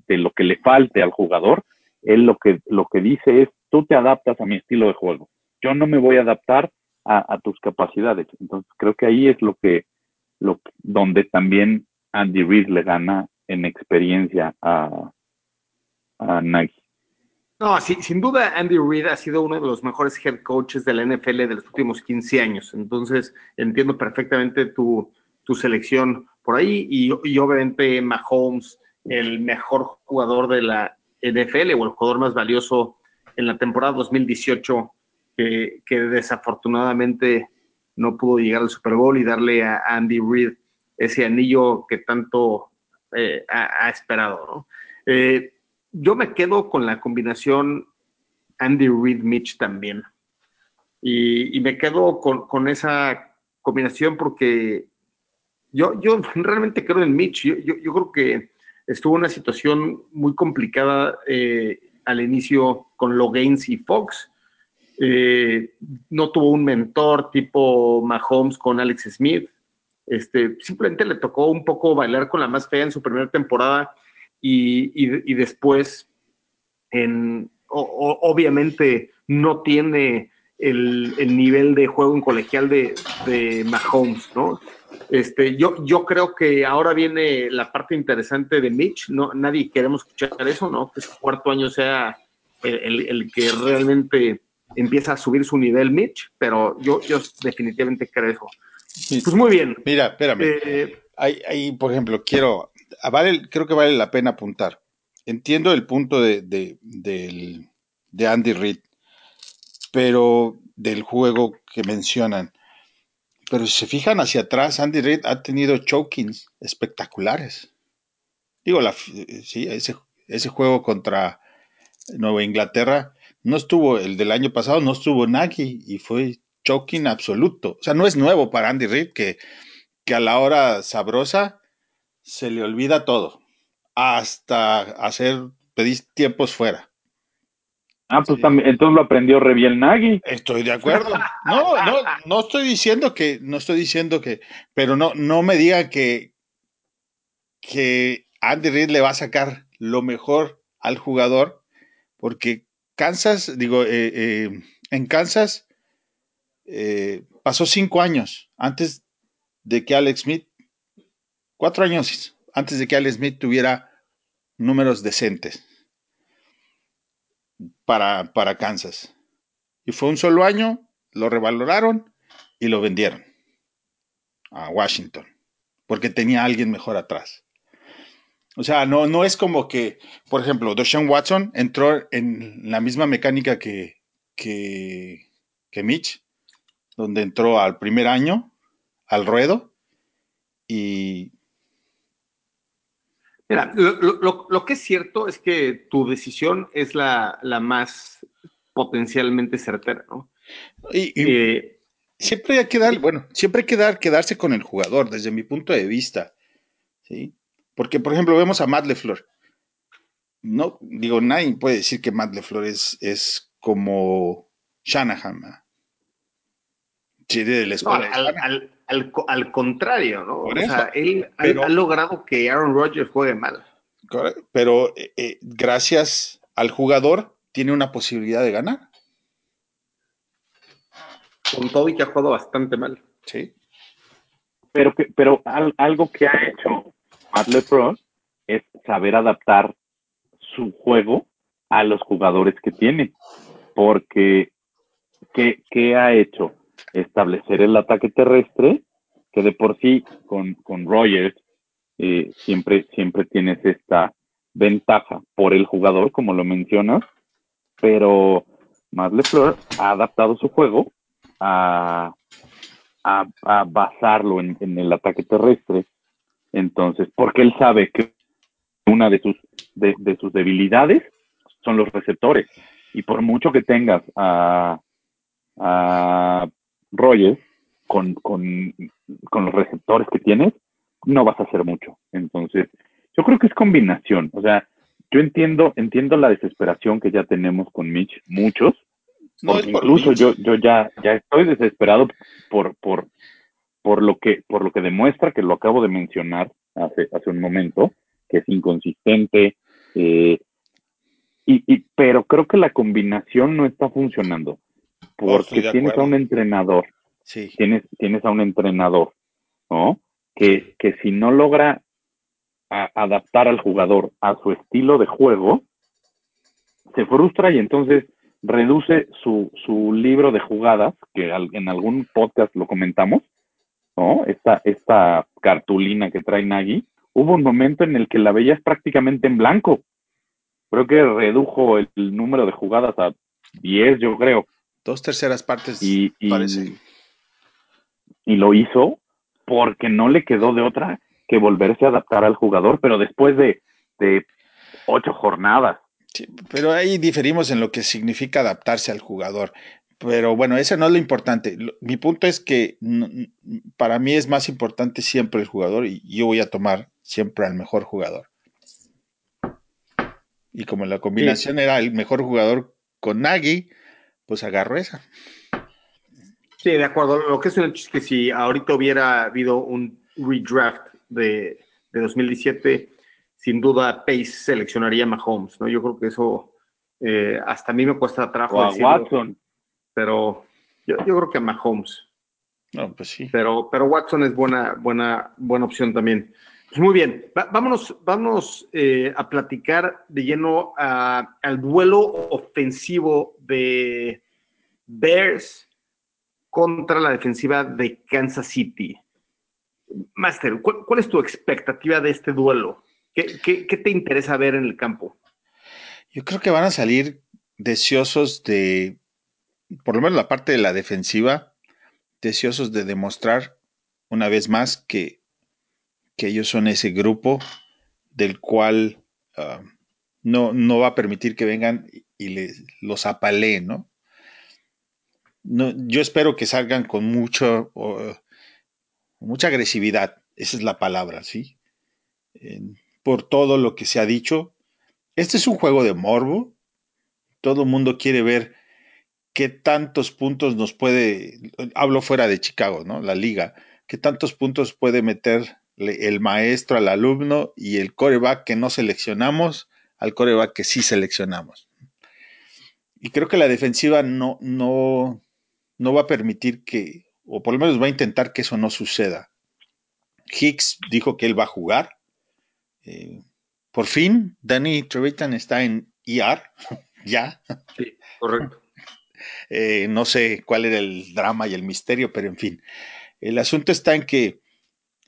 lo que le falte al jugador, él lo que, lo que dice es, tú te adaptas a mi estilo de juego, yo no me voy a adaptar a, tus capacidades. Entonces creo que ahí es lo que, lo, donde también Andy Reid le gana en experiencia a, a Nagy. No, sí, sin duda Andy Reid ha sido uno de los mejores head coaches de la NFL de los últimos 15 años. Entonces entiendo perfectamente tu, tu selección por ahí y, y, obviamente Mahomes, el mejor jugador de la NFL o el jugador más valioso en la temporada 2018 que, desafortunadamente no pudo llegar al Super Bowl y darle a Andy Reid ese anillo que tanto eh, ha, esperado. ¿no? Eh, yo me quedo con la combinación Andy Reid-Mitch también. Y, me quedo con, esa combinación porque yo, yo realmente creo en Mitch. Yo, yo, creo que estuvo una situación muy complicada eh, al inicio con Logains y Fox. Eh, no tuvo un mentor tipo Mahomes con Alex Smith. Este, simplemente le tocó un poco bailar con la más fea en su primera temporada y, después, en, obviamente, no tiene el, nivel de juego en colegial de, de Mahomes, ¿no? Este, yo, yo creo que ahora viene la parte interesante de Mitch, no, nadie queremos escuchar eso, ¿no? Que su cuarto año sea el, el que realmente empieza a subir su nivel Mitch, pero yo, yo definitivamente creo eso. Pues muy bien. Mira, espérame. Eh, ahí, por ejemplo, quiero, vale, creo que vale la pena apuntar. Entiendo el punto de, de, de Andy Reid, pero del juego que mencionan. Pero si se fijan hacia atrás, Andy Reid ha tenido chokings espectaculares. Digo, la, sí, ese, ese juego contra Nueva Inglaterra no estuvo, el del año pasado no estuvo Nagy y fue choking absoluto. O sea, no es nuevo para Andy Reid que, que a la hora sabrosa se le olvida todo. Hasta hacer, pedir tiempos fuera. Ah, pues también, entonces lo aprendió re bien Nagy. Estoy de acuerdo. No, no, no estoy diciendo que, no estoy diciendo que, pero no, no me diga que, que Andy Reid le va a sacar lo mejor al jugador, porque Kansas, digo, eh, eh, en Kansas eh, pasó cinco años antes de que Alex Smith, cuatro años antes de que Alex Smith tuviera números decentes para, para Kansas. Y fue un solo año, lo revaloraron y lo vendieron a Washington, porque tenía a alguien mejor atrás. O sea, no, no es como que, por ejemplo, Deshaun Watson entró en la misma mecánica que, que, Mitch, donde entró al primer año, al ruedo, y... Mira, lo, que es cierto es que tu decisión es la, más potencialmente certera, ¿no? Y, eh, siempre hay que dar, bueno, siempre hay que dar, quedarse con el jugador, desde mi punto de vista, ¿sí? Porque, por ejemplo, vemos a Matt LeFleur. No, digo, nadie puede decir que Matt LeFleur es, es como Shanahan. Sí, de la escuela. al, contrario, ¿no? o sea, él ha, logrado que Aaron Rodgers juegue mal. Pero eh, eh, gracias al jugador tiene una posibilidad de ganar. Con todo y que ha jugado bastante mal. Sí. Pero, pero algo que ha hecho Matt es saber adaptar su juego a los jugadores que tiene. Porque, ¿qué, ha hecho? Establecer el ataque terrestre, que de por sí con, con Rogers eh, siempre, siempre tienes esta ventaja por el jugador, como lo mencionas, pero Matt LeFleur ha adaptado su juego a, a, basarlo en, el ataque terrestre. Entonces, porque él sabe que una de sus, de, sus debilidades son los receptores. Y por mucho que tengas a Rogers con, con, con los receptores que tienes, no vas a hacer mucho. Entonces, yo creo que es combinación. O sea, yo entiendo, entiendo la desesperación que ya tenemos con Mitch, muchos. No porque es por incluso Mitch. yo, yo ya, ya estoy desesperado por, por, por lo que, por lo que demuestra que lo acabo de mencionar hace, hace un momento, que es inconsistente, eh, y, y, pero creo que la combinación no está funcionando. Oh, Porque tienes a un entrenador Sí. tienes, tienes a un entrenador, ¿no? Que, que si no logra a- adaptar al jugador a su estilo de juego, se frustra y entonces reduce su, su libro de jugadas, que al- en algún podcast lo comentamos, ¿no? Esta, esta cartulina que trae Nagy, hubo un momento en el que la veías prácticamente en blanco. Creo que redujo el, el número de jugadas a 10, yo creo. Dos terceras partes, y, y- parece. y lo hizo porque no le quedó de otra que volverse a adaptar al jugador, pero después de, de ocho jornadas. Sí, pero ahí diferimos en lo que significa adaptarse al jugador. Pero bueno, eso no es lo importante. Mi punto es que para mí es más importante siempre el jugador y yo voy a tomar siempre al mejor jugador. Y como la combinación era el mejor jugador con Nagy, pues agarro esa. Sí, de acuerdo. Lo que es un hecho es que si ahorita hubiera habido un redraft de, de 2017, sin duda Pace seleccionaría a Mahomes, ¿no? Yo creo que eso eh, hasta a mí me cuesta trabajo O a decirlo, Watson. pero yo, yo creo que a Mahomes. No, pues sí. Pero, pero Watson es buena, buena, buena opción también. Pues muy bien, vámonos, vámonos eh, a platicar de lleno al duelo ofensivo de Bears contra la defensiva de Kansas City. Master, ¿cuál, es tu expectativa de este duelo? ¿Qué, qué, qué te interesa ver en el campo? Yo creo que van a salir deseosos de, por lo menos la parte de la defensiva, deseosos de demostrar una vez más que, que ellos son ese grupo del cual ah, no, no va a permitir que vengan y les, los apaleen, ¿no? No, yo espero que salgan con mucho, mucha agresividad, esa es la palabra, ¿sí? Por todo lo que se ha dicho. Este es un juego de morbo. Todo el mundo quiere ver qué tantos puntos nos puede, hablo fuera de Chicago, ¿no? La liga, qué tantos puntos puede meter el maestro al alumno y el coreback que no seleccionamos al coreback que sí seleccionamos. Y creo que la defensiva no, no, no va a permitir que, o por lo menos va a intentar que eso no suceda. Hicks dijo que él va a jugar. Eh, por fin, Danny Trevitan está en ER, ya. Sí, correcto. Eh, no sé cuál era el drama y el misterio, pero en fin. El asunto está en que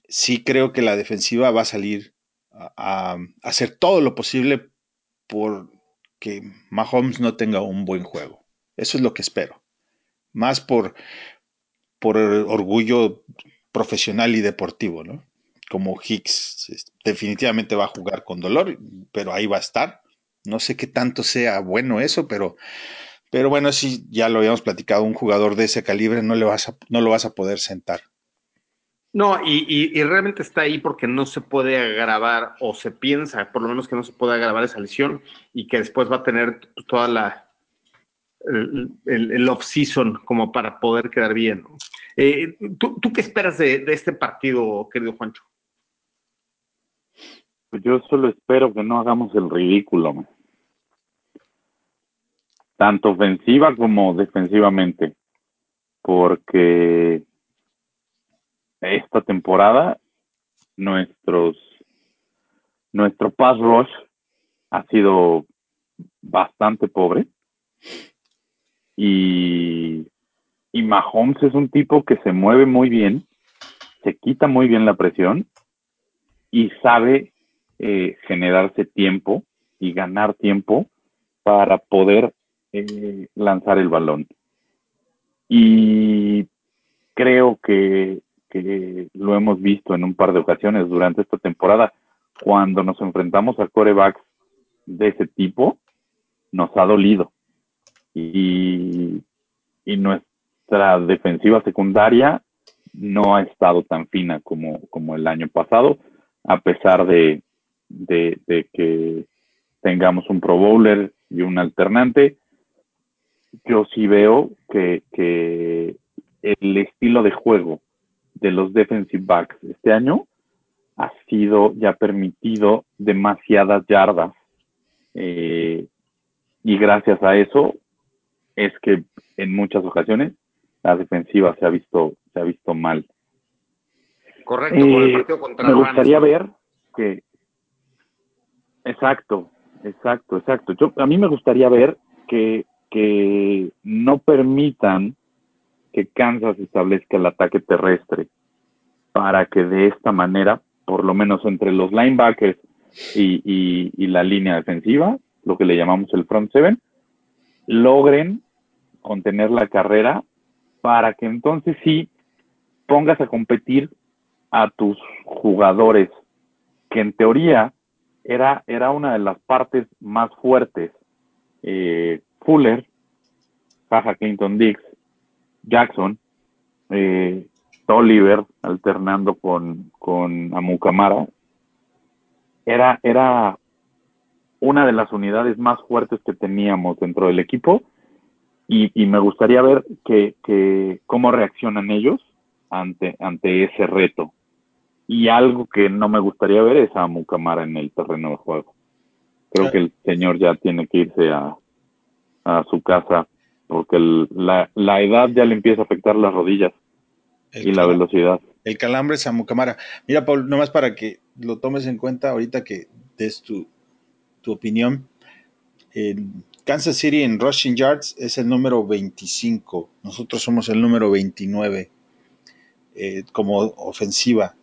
sí creo que la defensiva va a salir a, hacer todo lo posible por que Mahomes no tenga un buen juego. Eso es lo que espero. Más por, por orgullo profesional y deportivo, ¿no? Como Hicks definitivamente va a jugar con dolor, pero ahí va a estar. No sé qué tanto sea bueno eso, pero, pero bueno, sí, ya lo habíamos platicado, un jugador de ese calibre no, le vas a, no lo vas a poder sentar. No, y, y, realmente está ahí porque no se puede agravar, o se piensa, por lo menos que no se puede agravar esa lesión, y que después va a tener toda la el, off-season como para poder quedar bien. Eh, ¿tú, ¿tú, qué esperas de, de, este partido, querido Juancho? Pues yo solo espero que no hagamos el ridículo, tanto ofensiva como defensivamente, porque esta temporada nuestros nuestro pass rush ha sido bastante pobre y y Mahomes es un tipo que se mueve muy bien, se quita muy bien la presión y sabe eh, generarse tiempo y ganar tiempo para poder eh, lanzar el balón. Y creo que, que lo hemos visto en un par de ocasiones durante esta temporada, cuando nos enfrentamos a corebacks de ese tipo, nos ha dolido. Y, y nuestra defensiva secundaria no ha estado tan fina como, como el año pasado, a pesar de, de, de que tengamos un Pro Bowler y un alternante. Yo sí veo que, que el estilo de juego de los defensive backs este año ha sido ya permitido demasiadas yardas. Eh, y gracias a eso es que en muchas ocasiones la defensiva se ha visto, se ha visto mal. Correcto, con el Eh, partido contra me Rams. gustaría ver que exacto, exacto, exacto. Yo a mí me gustaría ver que, que no permitan que Kansas establezca el ataque terrestre para que de esta manera, por lo menos entre los linebackers y, la línea defensiva, lo que le llamamos el front seven, logren contener la carrera para que entonces sí pongas a competir a tus jugadores, que en teoría era, era una de las partes más fuertes. Eh, Fuller, Jaja Clinton Dix, Jackson, eh, Tolliver alternando con, con Amukamara, era, era una de las unidades más fuertes que teníamos dentro del equipo y, y me gustaría ver que, que cómo reaccionan ellos ante, ante ese reto. Y algo que no me gustaría ver es a Mukamara en el terreno de juego. Creo Ah. que el señor ya tiene que irse a, a su casa porque el- la, la edad ya le empieza a afectar las rodillas El, y la velocidad. el calambre Samucamara. Mira, Paul, nomás para que lo tomes en cuenta ahorita que des tu, tu opinión. Kansas City en rushing yards es el número 25. Nosotros somos el número 29 eh, como ofensiva.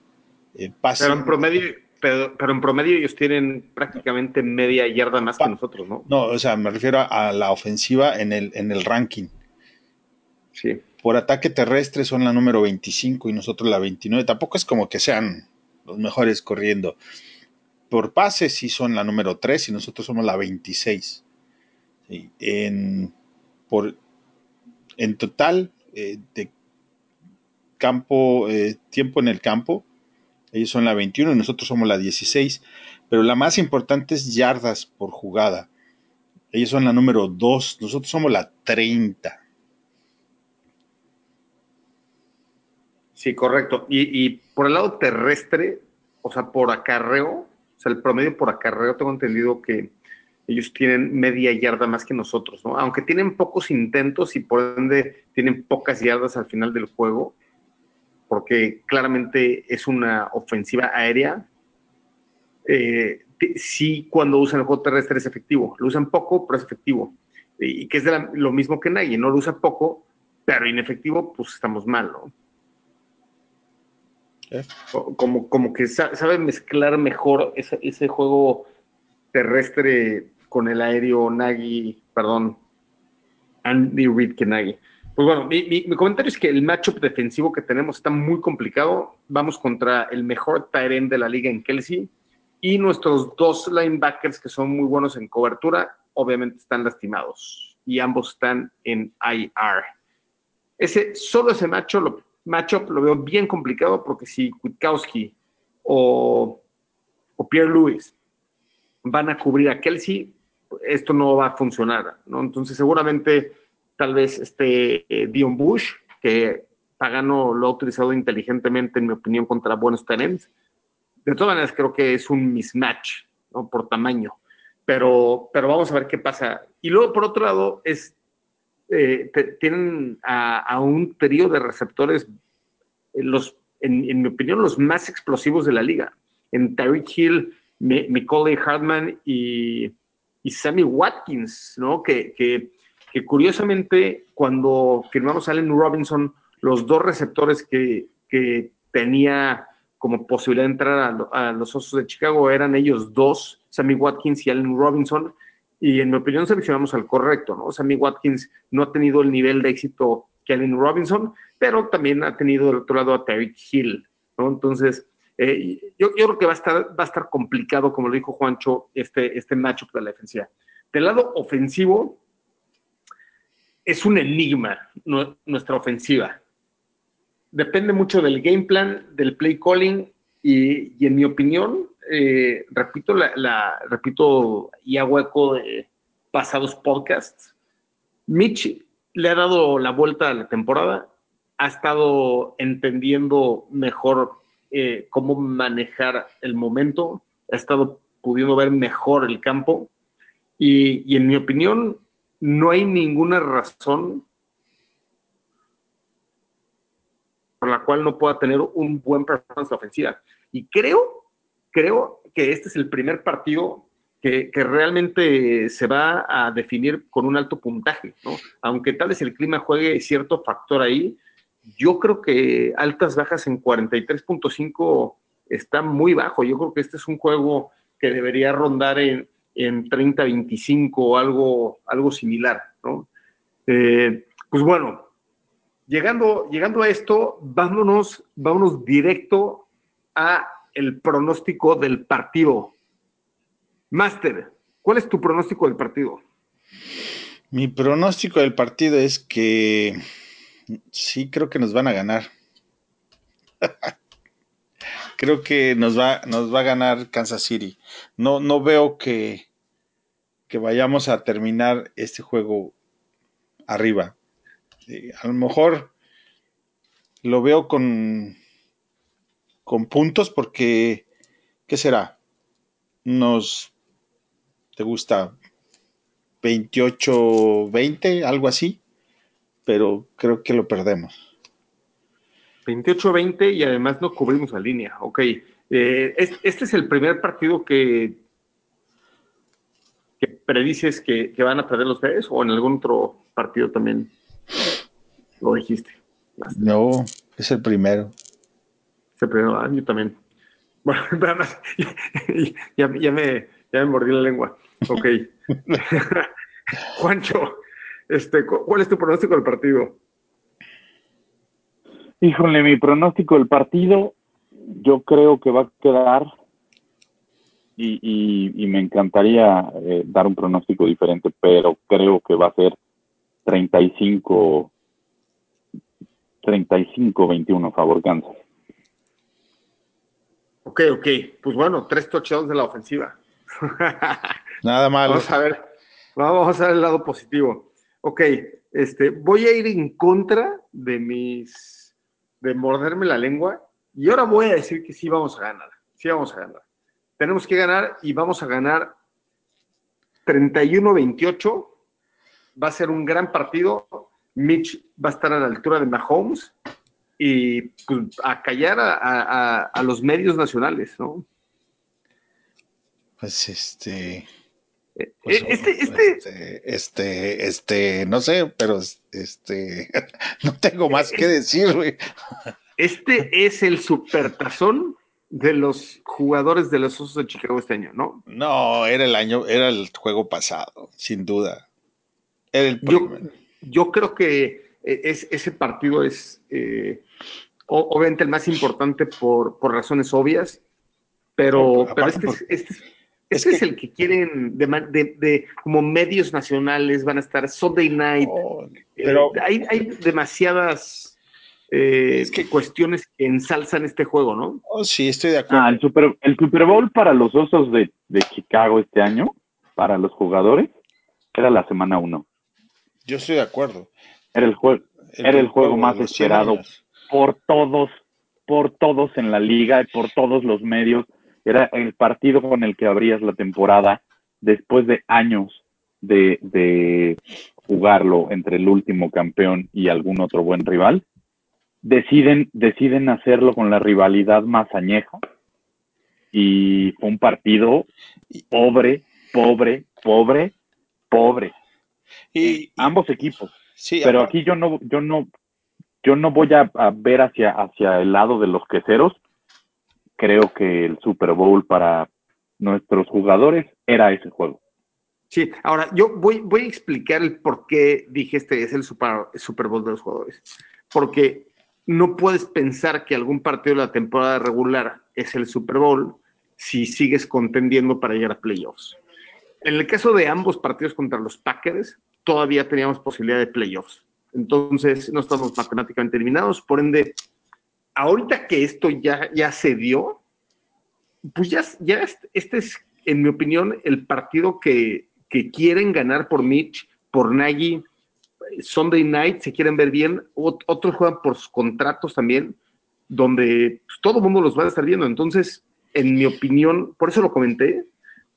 Eh, pase- Pero en promedio, pero, pero en promedio ellos tienen prácticamente media yarda más que nosotros, ¿no? No, o sea, me refiero a la ofensiva en el, en el ranking. Sí. Por ataque terrestre son la número 25 y nosotros la 29. Tampoco es como que sean los mejores corriendo. Por pase sí son la número 3 y nosotros somos la 26. Sí, En, por, en total eh, de campo, eh, tiempo en el campo, ellos son la 21 y nosotros somos la 16. Pero la más importante es yardas por jugada. Ellos son la número 2, nosotros somos la 30. Sí, correcto. Y, y por el lado terrestre, o sea, por acarreo, o sea, el promedio por acarreo, tengo entendido que ellos tienen media yarda más que nosotros, ¿no? Aunque tienen pocos intentos y por ende tienen pocas yardas al final del juego, porque claramente es una ofensiva aérea. eh, sí, cuando usan el juego terrestre es efectivo. Lo usan poco, pero es efectivo. Y, que es de la- lo mismo que nadie, no lo usa poco, pero inefectivo, pues estamos mal, ¿no? ¿Eh? Como, como que sa- sabe mezclar mejor ese, ese juego terrestre con el aéreo Nagy, perdón, Andy Reid que Nagy. Pues bueno, mi, comentario es que el matchup defensivo que tenemos está muy complicado. Vamos contra el mejor end de la liga en Kelsey y nuestros dos linebackers que son muy buenos en cobertura, obviamente están lastimados y ambos están en IR. Ese, solo ese macho, lo, matchup lo veo bien complicado porque si Kwiatkowski o, o Pierre Lewis van a cubrir a Kelsey, esto no va a funcionar, ¿no? Entonces seguramente tal vez este eh, Dion Bush, que Pagano lo ha utilizado inteligentemente, en mi opinión, contra buenos tenants. De todas maneras, creo que es un mismatch, ¿no? Por tamaño. Pero, pero vamos a ver qué pasa. Y luego, por otro lado, es eh, tienen a, un trío de receptores, eh, los, en, mi opinión, los más explosivos de la liga. En Tyreek Hill, Macaulay Hartman y, y Sammy Watkins, ¿no? Que, que, curiosamente, cuando firmamos a Allen Robinson, los dos receptores que, tenía como posibilidad de entrar a, a los Osos de Chicago eran ellos dos, Sammy Watkins y Allen Robinson, y en mi opinión seleccionamos al correcto, ¿no? Sammy Watkins no ha tenido el nivel de éxito que Allen Robinson, pero también ha tenido del otro lado a Tyreek Hill, ¿no? Entonces, eh, yo, yo, creo que va a, estar, va a estar complicado, como lo dijo Juancho, este, este matchup de la defensiva. Del lado ofensivo, es un enigma nuestra ofensiva. Depende mucho del game plan, del play calling y, en mi opinión, eh, repito, la, la, repito y hago eco de pasados podcasts, Mitch le ha dado la vuelta a la temporada, ha estado entendiendo mejor eh, cómo manejar el momento, ha estado pudiendo ver mejor el campo y en mi opinión no hay ninguna razón por la cual no pueda tener un buen performance ofensiva. Y creo, creo que este es el primer partido que, que, realmente se va a definir con un alto puntaje, ¿no? Aunque tal vez el clima juegue cierto factor ahí, yo creo que altas bajas en 43.5 está muy bajo. Yo creo que este es un juego que debería rondar en, en 30-25 o algo, algo similar, ¿no? Eh, pues bueno, llegando, llegando a esto, vámonos, vámonos directo a el pronóstico del partido. Máster, ¿cuál es tu pronóstico del partido? Mi pronóstico del partido es que sí creo que nos van a ganar. creo que nos va, nos va a ganar Kansas City. No, no veo que, que vayamos a terminar este juego arriba. Eh, a lo mejor lo veo con, con puntos porque, ¿qué será? Nos, ¿te gusta? 28, 20, algo así, pero creo que lo perdemos. 28-20 y además no cubrimos la línea. Ok. Eh, este es el primer partido que, que predices que, que, van a perder los Bears o en algún otro partido también lo dijiste. No, es el primero. Es el primero, ah, yo también. Bueno, ya, ya, me, ya me mordí la lengua. Ok. Juancho, este, ¿cuál es tu pronóstico del partido? Híjole, mi pronóstico del partido, yo creo que va a quedar, y, y, y me encantaría eh, dar un pronóstico diferente, pero creo que va a ser 35, 35-21 favor Kansas. Ok, ok, pues bueno, tres touchdowns de la ofensiva. Nada malo. Vamos a ver, vamos a ver el lado positivo. Ok, este, voy a ir en contra de mis de morderme la lengua y ahora voy a decir que sí vamos a ganar, sí vamos a ganar. Tenemos que ganar y vamos a ganar 31-28. Va a ser un gran partido. Mitch va a estar a la altura de Mahomes y pues, a callar a, los medios nacionales, ¿no? Pues este. Pues, este, este, este, este, no sé, pero este, no tengo más que decir, güey. Este es el supertazón de los jugadores de los Osos de Chicago este año, ¿no? No, era el año, era el juego pasado, sin duda. Era el yo, yo, creo que es, ese partido es eh, obviamente el más importante por, por razones obvias, pero, este, este, este es, que, es, el que quieren de, de, de, como medios nacionales, van a estar Sunday Night. Oh, pero eh, hay, hay, demasiadas eh, es que, cuestiones que ensalzan este juego, ¿no? Oh, sí, estoy de acuerdo. Ah, el, Super, el Super Bowl para los osos de, de, Chicago este año, para los jugadores, era la semana 1. Yo estoy de acuerdo. Era el, jue el era el juego, juego más esperado por todos, por todos en la liga, por todos los medios era el partido con el que abrías la temporada después de años de, de, jugarlo entre el último campeón y algún otro buen rival. Deciden, deciden hacerlo con la rivalidad más añeja y fue un partido pobre, pobre, pobre, pobre. Y, y ambos equipos. Sí, pero aquí yo no, yo no, yo no voy a, a ver hacia, hacia el lado de los queseros creo que el Super Bowl para nuestros jugadores era ese juego. Sí, ahora yo voy, voy a explicar el por qué dije este es el Super, Super Bowl de los jugadores. Porque no puedes pensar que algún partido de la temporada regular es el Super Bowl si sigues contendiendo para llegar a playoffs. En el caso de ambos partidos contra los Packers, todavía teníamos posibilidad de playoffs. Entonces, no estamos matemáticamente eliminados. Por ende, ahorita que esto ya, ya se dio, pues ya, ya este, es, en mi opinión, el partido que, que quieren ganar por Mitch, por Nagy. Sunday night se quieren ver bien. otros juegan por sus contratos también, donde pues, todo el mundo los va a estar viendo. Entonces, en mi opinión, por eso lo comenté,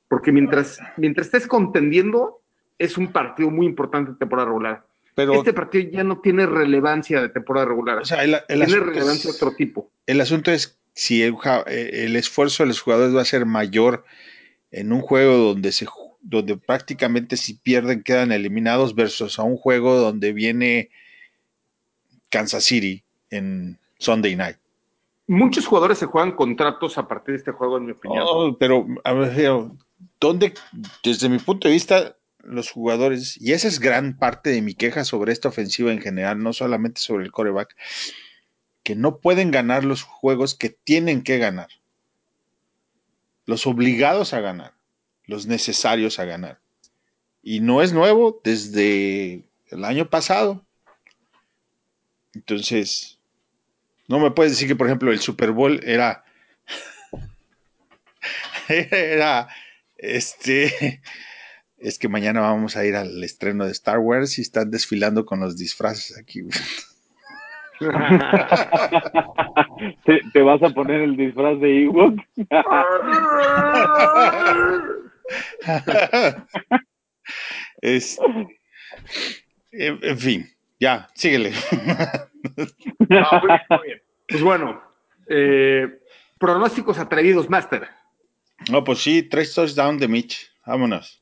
porque mientras, mientras estés contendiendo, es un partido muy importante de temporada regular. Pero, este partido ya no tiene relevancia de temporada regular. O sea, el, tiene relevancia de otro tipo. El asunto es si el, el, esfuerzo de los jugadores va a ser mayor en un juego donde se donde prácticamente si pierden quedan eliminados versus a un juego donde viene Kansas City en Sunday Night. Muchos jugadores se juegan contratos a partir de este juego, en mi opinión. Oh, pero, a ver, ¿dónde, desde mi punto de vista, los jugadores, y esa es gran parte de mi queja sobre esta ofensiva en general, no solamente sobre el coreback, que no pueden ganar los juegos que tienen que ganar, los obligados a ganar, los necesarios a ganar. Y no es nuevo desde el año pasado. Entonces, no me puedes decir que, por ejemplo, el Super Bowl era. era. Este. Es que mañana vamos a ir al estreno de Star Wars y están desfilando con los disfraces aquí. ¿Te, vas a poner el disfraz de Ewok? es, en, fin, ya, síguele. Pues bueno, eh, pronósticos atrevidos, Master. No, pues sí, tres touchdowns de Mitch. Vámonos.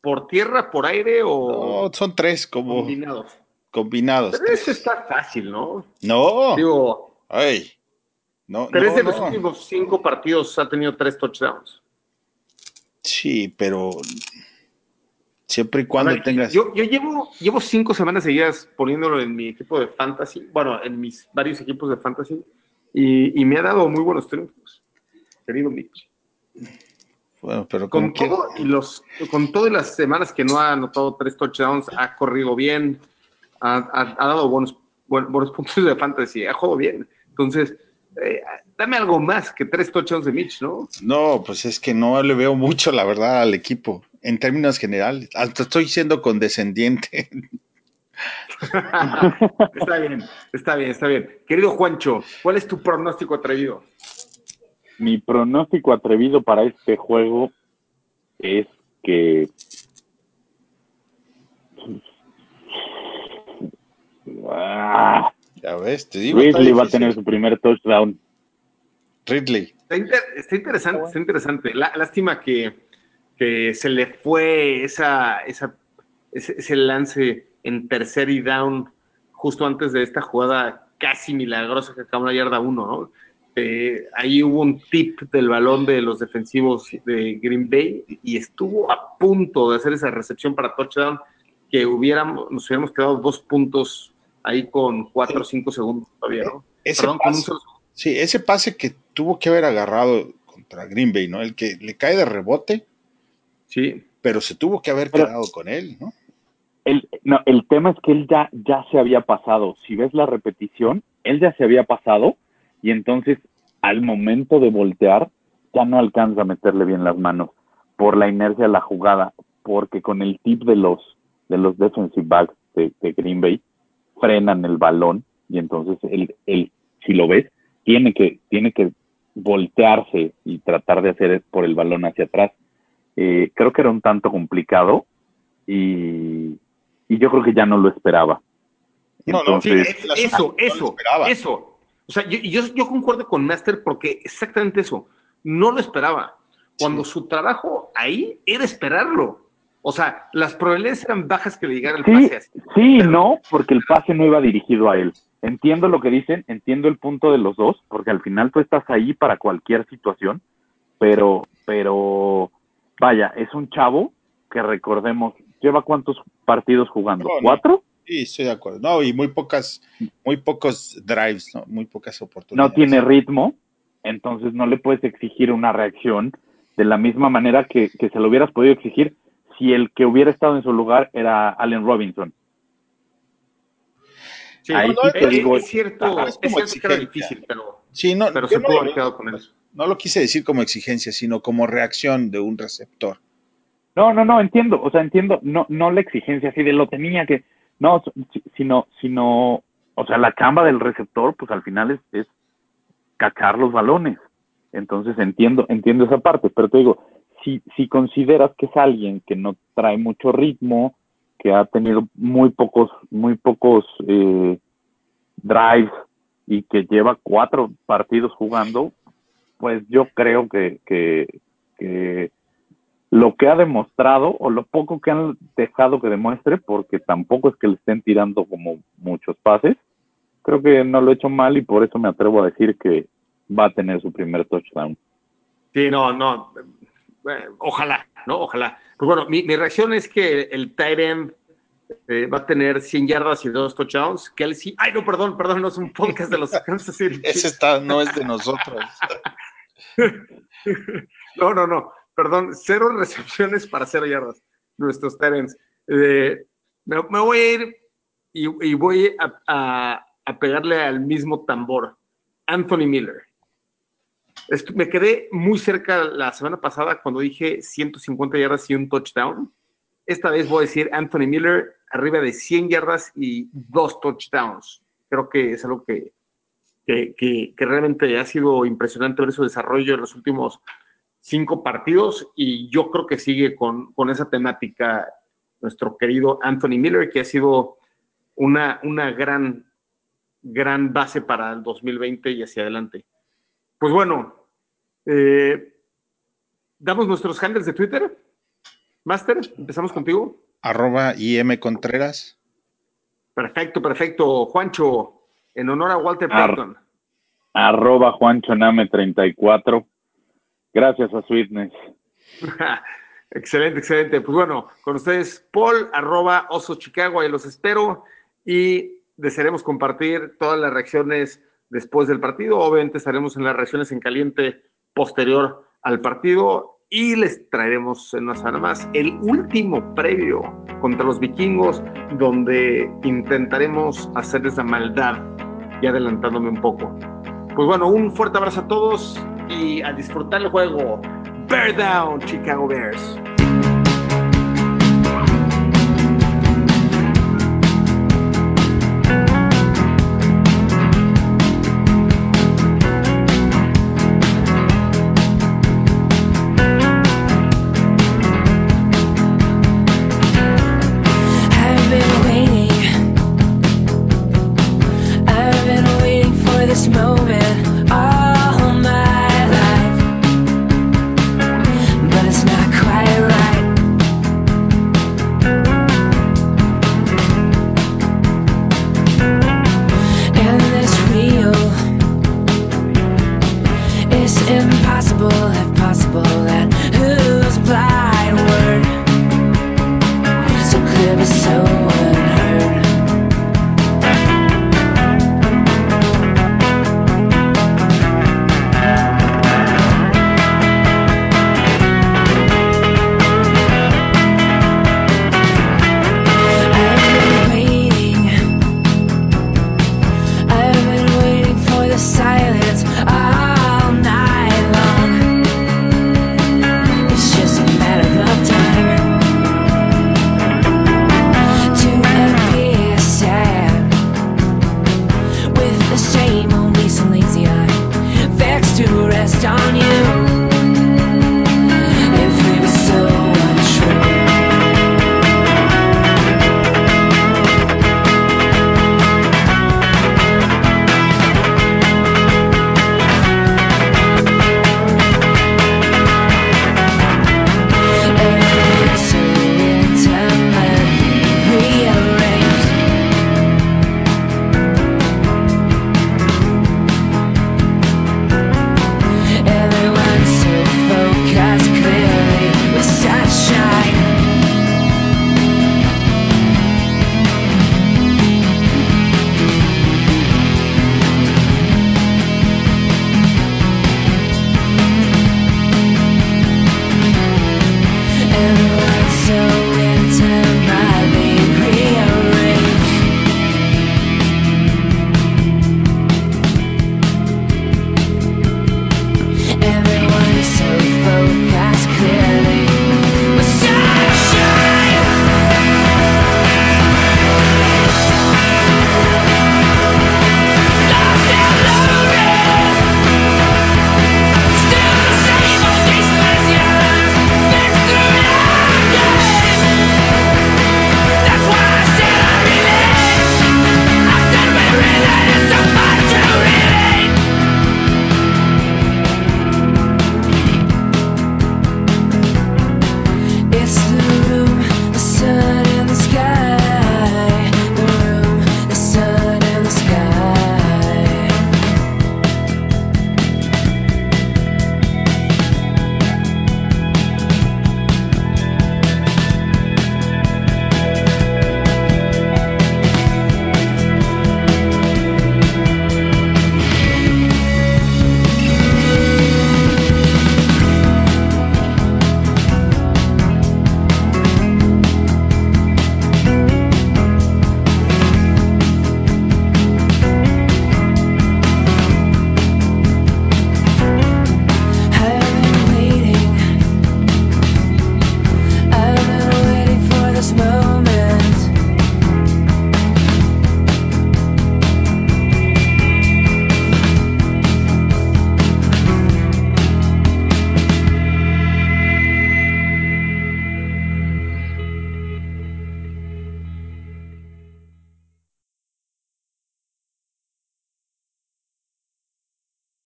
¿Por tierra, por aire o.? son tres como. Combinados. Combinados. Pero eso está fácil, ¿no? No. Digo. Ay. No, tres de los últimos cinco partidos ha tenido tres touchdowns. Sí, pero siempre y cuando tengas. Yo, yo llevo, llevo cinco semanas seguidas poniéndolo en mi equipo de fantasy, bueno, en mis varios equipos de fantasy, y, me ha dado muy buenos triunfos, querido Mitch. Bueno, pero con todo y los, con todas las semanas que no ha anotado tres touchdowns, ha corrido bien, ha, dado buenos, buenos puntos de fantasy, ha jugado bien. Entonces, eh, dame algo más que tres touchdowns de Mitch, ¿no? No, pues es que no le veo mucho, la verdad, al equipo, en términos generales. Hasta estoy siendo condescendiente. está bien, está bien, está bien. Querido Juancho, ¿cuál es tu pronóstico atrevido? Mi pronóstico atrevido para este juego es que ah, ya ves, te digo. Ridley va a tener su primer touchdown. Ridley. Está, interesante, está interesante. lástima que, se le fue esa, esa, ese, lance en tercer y down justo antes de esta jugada casi milagrosa que acabó la yarda uno, ¿no? Eh, ahí hubo un tip del balón de los defensivos de Green Bay y estuvo a punto de hacer esa recepción para touchdown que hubiéramos, nos hubiéramos quedado dos puntos ahí con cuatro o cinco segundos todavía, ¿no? Ese pase, Sí, ese pase que tuvo que haber agarrado contra Green Bay, ¿no? El que le cae de rebote. Sí. Pero se tuvo que haber quedado con él, ¿no? El, no, el tema es que él ya, ya se había pasado. Si ves la repetición, él ya se había pasado y entonces al momento de voltear ya no alcanza a meterle bien las manos por la inercia de la jugada, porque con el tip de los de los defensive backs de, Green Bay frenan el balón y entonces él, él, si lo ves, tiene que, tiene que voltearse y tratar de hacer por el balón hacia atrás. Eh, creo que era un tanto complicado y, y, yo creo que ya no lo esperaba. No, no, sí, eso, eso, eso. O sea, yo, yo, yo, concuerdo con Master porque exactamente eso, no lo esperaba. Cuando su trabajo ahí era esperarlo. O sea, las probabilidades eran bajas que le llegara el pase así. Sí, no, porque el pase no iba dirigido a él. Entiendo lo que dicen, entiendo el punto de los dos, porque al final tú estás ahí para cualquier situación, pero, pero, vaya, es un chavo que recordemos, ¿lleva cuántos partidos jugando? ¿Cuatro? Sí, estoy de acuerdo. No, y muy pocas, muy pocos drives, ¿no? muy pocas No oportunidades. tiene ritmo, entonces no le puedes exigir una reacción de la misma manera que, que se lo hubieras podido exigir si el que hubiera estado en su lugar era Allen Robinson. Sí, Ahí no, sí te es, digo- es cierto, Ajá, es es como cierto que era difícil, pero, Sí, no, pero se no pudo lo- haber quedado con eso. no lo quise decir como exigencia, sino como reacción de un receptor. No, no, no, entiendo, o sea, entiendo, no, no la exigencia así de lo tenía que, no, si- sino, sino, o sea, la chamba del receptor, pues al final es, es cachar los balones. Entonces entiendo, entiendo esa parte, pero te digo, si, si consideras que es alguien que no trae mucho ritmo, que ha tenido muy pocos, muy pocos eh, drives y que lleva cuatro partidos jugando, pues yo creo que, que lo que ha demostrado o lo poco que han dejado que demuestre, porque tampoco es que le estén tirando como muchos pases, creo que no lo he hecho mal y por eso me atrevo a decir que va a tener su primer touchdown. Sí, no, no. eh, ojalá, ¿no? Ojalá. Pues bueno, mi, mi reacción es que el tight end eh, va a tener 100 yardas y dos touchdowns. Kelsey, ay, no, perdón, perdón, no es un podcast de los Kansas City Ese está, no es de nosotros. No, no, no. Perdón, cero recepciones para cero yardas. Nuestros Terens. me, me voy a ir y, voy a, pegarle al mismo tambor. Anthony Miller. Me quedé muy cerca la semana pasada cuando dije 150 yardas y un touchdown. Esta vez voy a decir Anthony Miller arriba de 100 yardas y dos touchdowns. Creo que es algo que, que, que- que realmente ha sido impresionante ver su desarrollo en los últimos cinco partidos y yo creo que sigue con, con esa temática nuestro querido Anthony Miller, que ha sido una, una gran, gran base para el 2020 y hacia adelante. Pues bueno, eh, damos nuestros handles de Twitter. Master, empezamos contigo. Arroba IM Contreras. Perfecto, perfecto. Juancho, en honor a Walter Ar- Payton. Arroba JuanchoName34. Gracias a Sweetness. excelente, excelente. Pues bueno, con ustedes, Paul, arroba Oso Chicago, ahí los espero y desearemos compartir todas las reacciones después del partido. Obviamente estaremos en las reacciones en caliente posterior al partido y les traeremos en una semana más el último previo contra los vikingos, donde intentaremos hacerles la maldad y adelantándome un poco. Pues bueno, un fuerte abrazo a todos y a disfrutar el juego. Bear down, Chicago Bears.